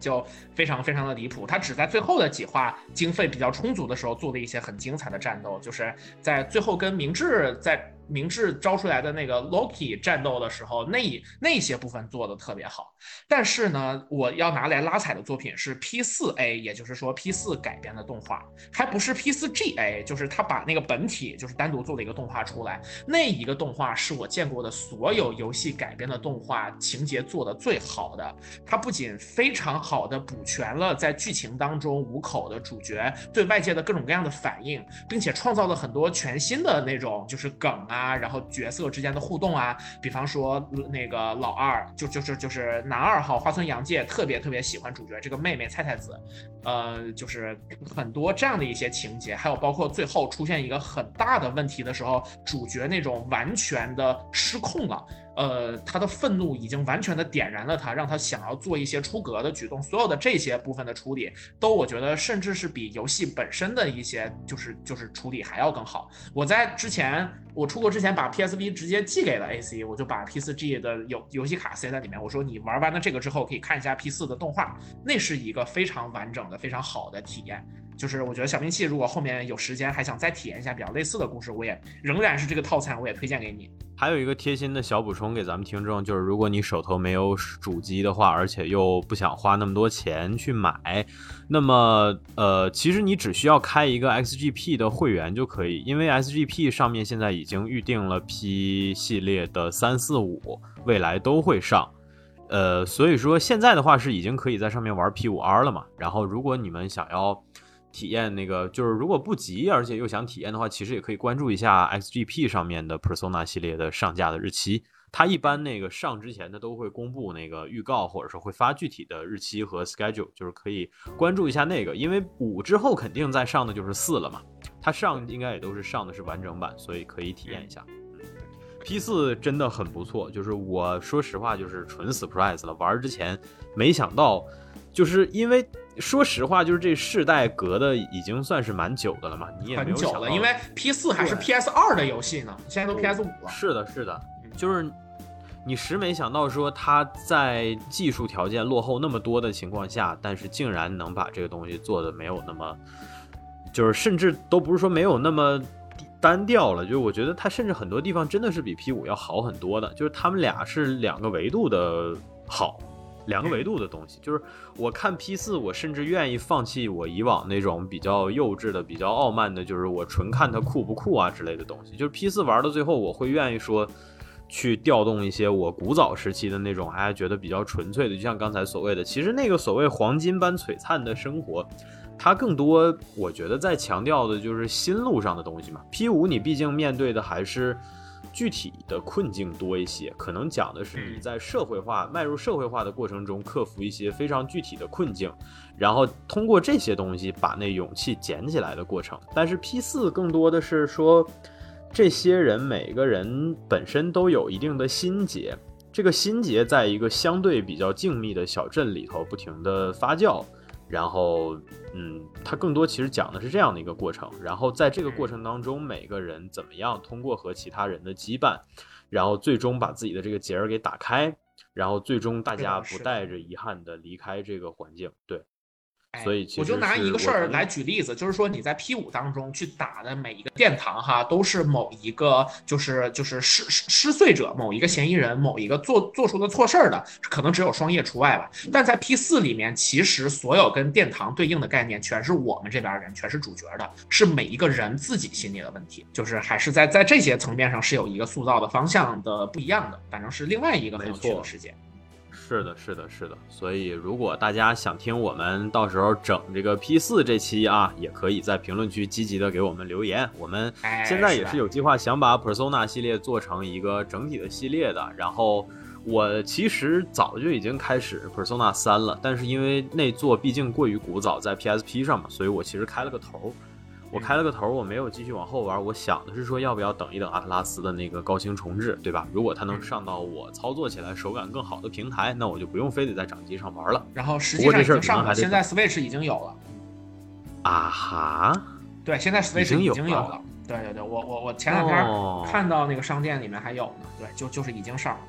Speaker 1: 就非常非常的离谱。他只在最后的几话经费比较充足的时候做了一些很精彩的战斗，就是在最后跟明智在明智招出来的那个 Loki 战斗的时候，那那些部分做的特别好。但是呢，我要拿来拉踩的作品是 P 四 A，也就是说 P 四改编的动画，还不是 P 四 GA，就是他把那个本体就是单独做了一个动画出来。那一个动画是我见过的所有游戏改编的动画情节做的最好的。它不仅非常好的补全了在剧情当中五口的主角对外界的各种各样的反应，并且创造了很多全新的那种就是梗啊，啊然后角色之间的互动啊，比方说那个老二就就是就是男二号花村洋介特别特别喜欢主角这个妹妹菜菜子，呃，就是很多这样的一些情节，还有包括最后出现一个很大的问题的时候，主角那种完全的失控了。呃，他的愤怒已经完全的点燃了他，让他想要做一些出格的举动。所有的这些部分的处理，都我觉得甚至是比游戏本身的一些就是就是处理还要更好。我在之前我出国之前把 PSV 直接寄给了 AC，我就把 P4G 的游游戏卡塞在里面。我说你玩完了这个之后，可以看一下 P4 的动画，那是一个非常完整的、非常好的体验。就是我觉得小兵器如果后面有时间还想再体验一下比较类似的故事，我也仍然是这个套餐，我也推荐给你。
Speaker 2: 还有一个贴心的小补充给咱们听众，就是如果你手头没有主机的话，而且又不想花那么多钱去买，那么呃，其实你只需要开一个 XGP 的会员就可以，因为 XGP 上面现在已经预定了 P 系列的三四五，未来都会上。呃，所以说现在的话是已经可以在上面玩 P 五 R 了嘛。然后如果你们想要体验那个，就是如果不急，而且又想体验的话，其实也可以关注一下 XGP 上面的 Persona 系列的上架的日期。它一般那个上之前，它都会公布那个预告，或者说会发具体的日期和 schedule，就是可以关注一下那个。因为五之后肯定再上的就是四了嘛，它上应该也都是上的是完整版，所以可以体验一下。P 四真的很不错，就是我说实话，就是纯 surprise 了。玩之前没想到，就是因为说实话，就是这世代隔的已经算是蛮久的了嘛，你也
Speaker 1: 没有久了，因为 P 四还是 PS 二的游戏呢，现在都 PS 五了。
Speaker 2: 是的，是的，就是你实没想到说它在技术条件落后那么多的情况下，但是竟然能把这个东西做的没有那么，就是甚至都不是说没有那么。单调了，就是我觉得它甚至很多地方真的是比 P 五要好很多的，就是他们俩是两个维度的好，两个维度的东西。就是我看 P 四，我甚至愿意放弃我以往那种比较幼稚的、比较傲慢的，就是我纯看它酷不酷啊之类的东西。就是 P 四玩到最后，我会愿意说去调动一些我古早时期的那种，哎，觉得比较纯粹的，就像刚才所谓的，其实那个所谓黄金般璀璨的生活。它更多，我觉得在强调的就是心路上的东西嘛。P 五你毕竟面对的还是具体的困境多一些，可能讲的是你在社会化迈入社会化的过程中克服一些非常具体的困境，然后通过这些东西把那勇气捡起来的过程。但是 P 四更多的是说，这些人每个人本身都有一定的心结，这个心结在一个相对比较静谧的小镇里头不停的发酵。然后，嗯，它更多其实讲的是这样的一个过程。然后在这个过程当中，每个人怎么样通过和其他人的羁绊，然后最终把自己的这个结儿给打开，然后最终大家不带着遗憾的离开这个环境。对。所以，
Speaker 1: 我就拿一个事儿来举例子，就是说你在 P 五当中去打的每一个殿堂哈，都是某一个就是就是失失失碎者，某一个嫌疑人，某一个做做出的错事儿的，可能只有双叶除外吧。但在 P 四里面，其实所有跟殿堂对应的概念，全是我们这边人，全是主角的，是每一个人自己心里的问题，就是还是在在这些层面上是有一个塑造的方向的不一样的，反正是另外一个很有趣的世界。
Speaker 2: 是的，是的，是的。所以，如果大家想听我们到时候整这个 P 四这期啊，也可以在评论区积极的给我们留言。我们现在也是有计划想把 Persona 系列做成一个整体的系列的。然后，我其实早就已经开始 Persona 三了，但是因为那座毕竟过于古早，在 PSP 上嘛，所以我其实开了个头。我开了个头，我没有继续往后玩。我想的是说，要不要等一等阿特拉斯的那个高清重置，对吧？如果它能上到我操作起来手感更好的平台，那我就不用非得在掌机上玩了。
Speaker 1: 然后实际上已经上了，现在 Switch 已经有了。
Speaker 2: 啊哈？
Speaker 1: 对，现在 Switch 已经有了。对对对，我我我前两天看到那个商店里面还有呢。对，就就是已经上了。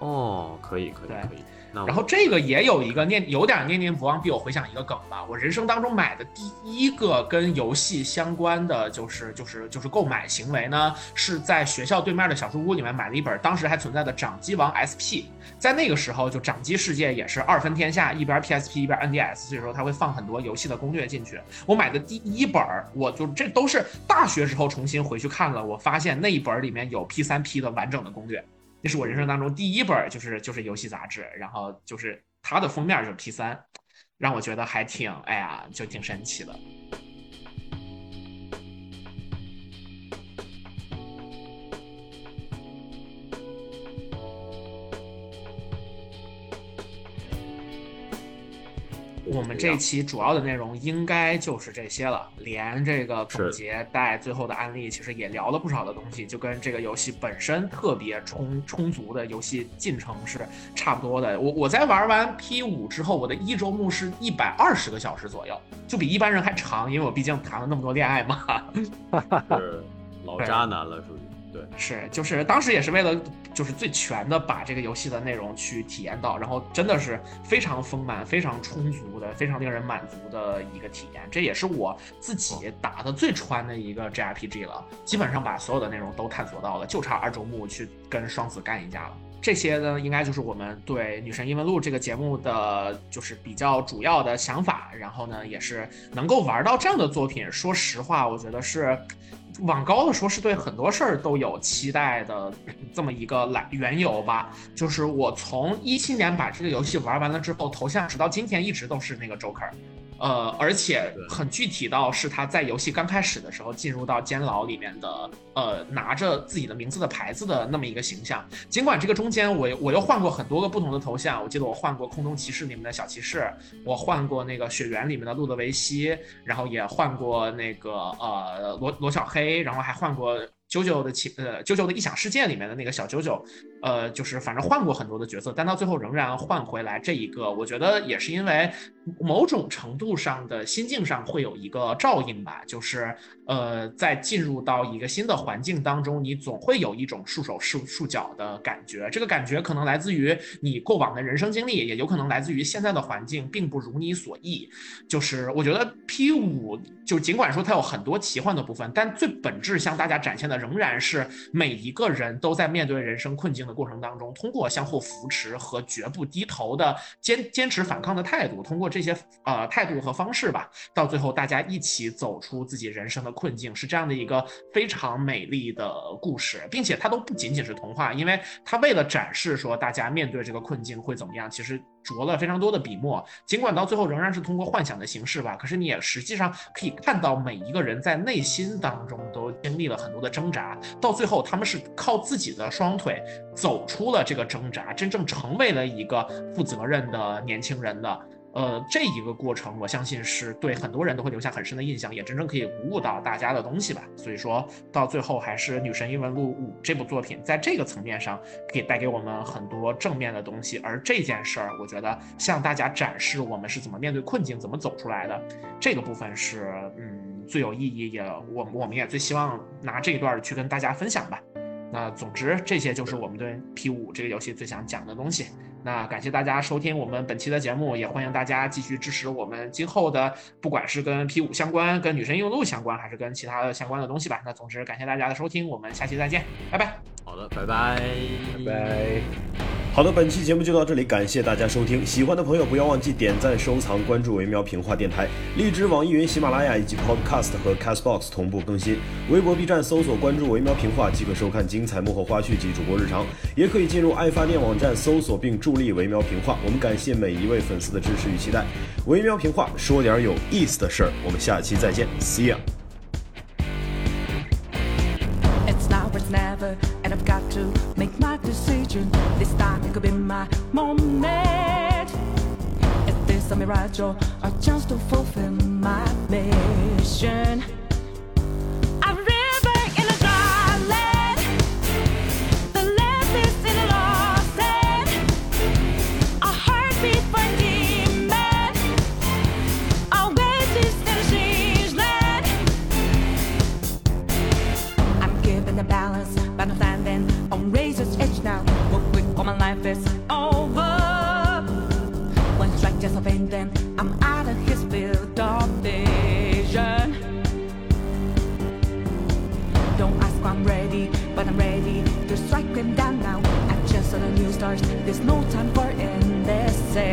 Speaker 2: 哦，可以可以可以。
Speaker 1: 然后这个也有一个念有点念念不忘，必我回想一个梗吧。我人生当中买的第一个跟游戏相关的就是就是就是购买行为呢，是在学校对面的小书屋里面买了一本当时还存在的《掌机王 SP》。在那个时候，就掌机世界也是二分天下，一边 PSP 一边 NDS，所以说它会放很多游戏的攻略进去。我买的第一本，我就这都是大学时候重新回去看了，我发现那一本里面有 P3P 的完整的攻略。那是我人生当中第一本，就是就是游戏杂志，然后就是它的封面就是 P 三，让我觉得还挺，哎呀，就挺神奇的。我们这期主要的内容应该就是这些了，连这个总结带最后的案例，其实也聊了不少的东西，就跟这个游戏本身特别充充足的游戏进程是差不多的。我我在玩完 P 五之后，我的一周目是一百二十个小时左右，就比一般人还长，因为我毕竟谈了那么多恋爱嘛。[LAUGHS]
Speaker 2: 是老渣男了，属于。对，
Speaker 1: 是，就是当时也是为了，就是最全的把这个游戏的内容去体验到，然后真的是非常丰满、非常充足的、非常令人满足的一个体验。这也是我自己打的最穿的一个 JRPG 了，基本上把所有的内容都探索到了，就差二周目去跟双子干一架了。这些呢，应该就是我们对《女神异闻录》这个节目的就是比较主要的想法。然后呢，也是能够玩到这样的作品，说实话，我觉得是。往高的说，是对很多事儿都有期待的这么一个来缘由吧。就是我从一七年把这个游戏玩完了之后，头像直到今天一直都是那个 Joker，呃，而且很具体到是他在游戏刚开始的时候进入到监牢里面的，呃，拿着自己的名字的牌子的那么一个形象。尽管这个中间我我又换过很多个不同的头像，我记得我换过空中骑士里面的小骑士，我换过那个雪原里面的路德维希，然后也换过那个呃罗罗小黑，然后还换过。九九的奇呃九九的异想世界里面的那个小九九，呃，就是反正换过很多的角色，但到最后仍然换回来这一个，我觉得也是因为某种程度上的心境上会有一个照应吧，就是呃，在进入到一个新的环境当中，你总会有一种束手束束脚的感觉，这个感觉可能来自于你过往的人生经历，也有可能来自于现在的环境并不如你所意。就是我觉得 P 五就尽管说它有很多奇幻的部分，但最本质向大家展现的仍然是每一个人都在面对人生困境过程当中，通过相互扶持和绝不低头的坚坚持反抗的态度，通过这些呃态度和方式吧，到最后大家一起走出自己人生的困境，是这样的一个非常美丽的故事，并且它都不仅仅是童话，因为它为了展示说大家面对这个困境会怎么样，其实。着了非常多的笔墨，尽管到最后仍然是通过幻想的形式吧，可是你也实际上可以看到每一个人在内心当中都经历了很多的挣扎，到最后他们是靠自己的双腿走出了这个挣扎，真正成为了一个负责任的年轻人的。呃，这一个过程，我相信是对很多人都会留下很深的印象，也真正可以鼓舞到大家的东西吧。所以说到最后，还是《女神异闻录五》这部作品在这个层面上可以带给我们很多正面的东西。而这件事儿，我觉得向大家展示我们是怎么面对困境、怎么走出来的，这个部分是嗯最有意义，也我我们也最希望拿这一段去跟大家分享吧。那总之，这些就是我们对 P 五这个游戏最想讲的东西。那感谢大家收听我们本期的节目，也欢迎大家继续支持我们今后的，不管是跟 P 五相关、跟女神异闻录相关，还是跟其他的相关的东西吧。那总之，感谢大家的收听，我们下期再见，拜拜。
Speaker 2: 好的，拜拜，
Speaker 3: 拜拜。
Speaker 4: 好的，本期节目就到这里，感谢大家收听。喜欢的朋友不要忘记点赞、收藏、关注“维喵评话”电台，荔枝、网易云、喜马拉雅以及 Podcast 和 Castbox 同步更新。微博、B 站搜索关注“维喵评话”即可收看精彩幕后花絮及主播日常，也可以进入爱发电网站搜索并助力“维喵平话”。我们感谢每一位粉丝的支持与期待。维喵平话说点有意思的事儿，我们下期再见，See ya。
Speaker 5: It's now or it's never, and I've got to make my decision. This time it could be my moment. Is this a mirage or a chance to fulfill my mission? Then I'm out of his field of vision. Don't ask why I'm ready, but I'm ready to strike him down now. I just saw the new stars. There's no time for indecision.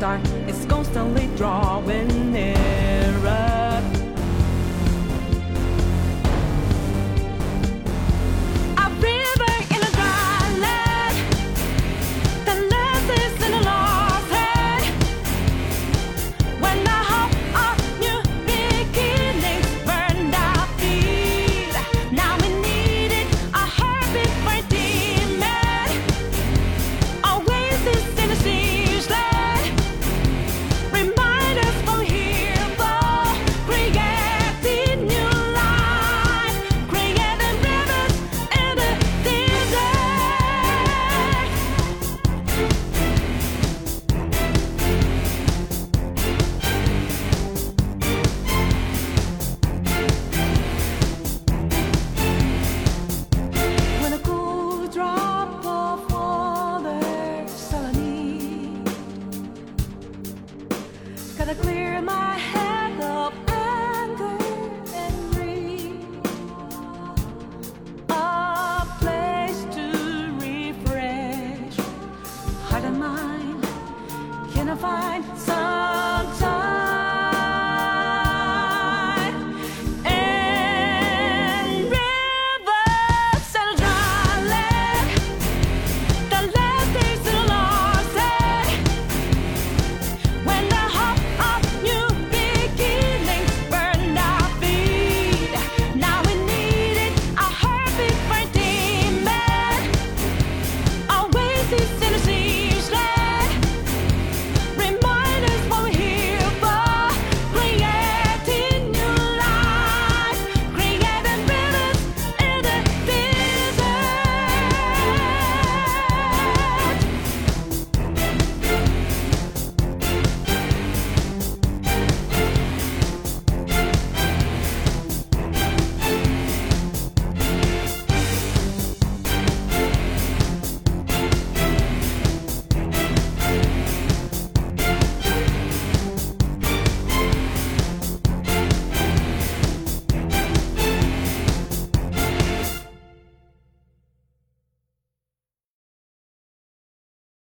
Speaker 5: Star.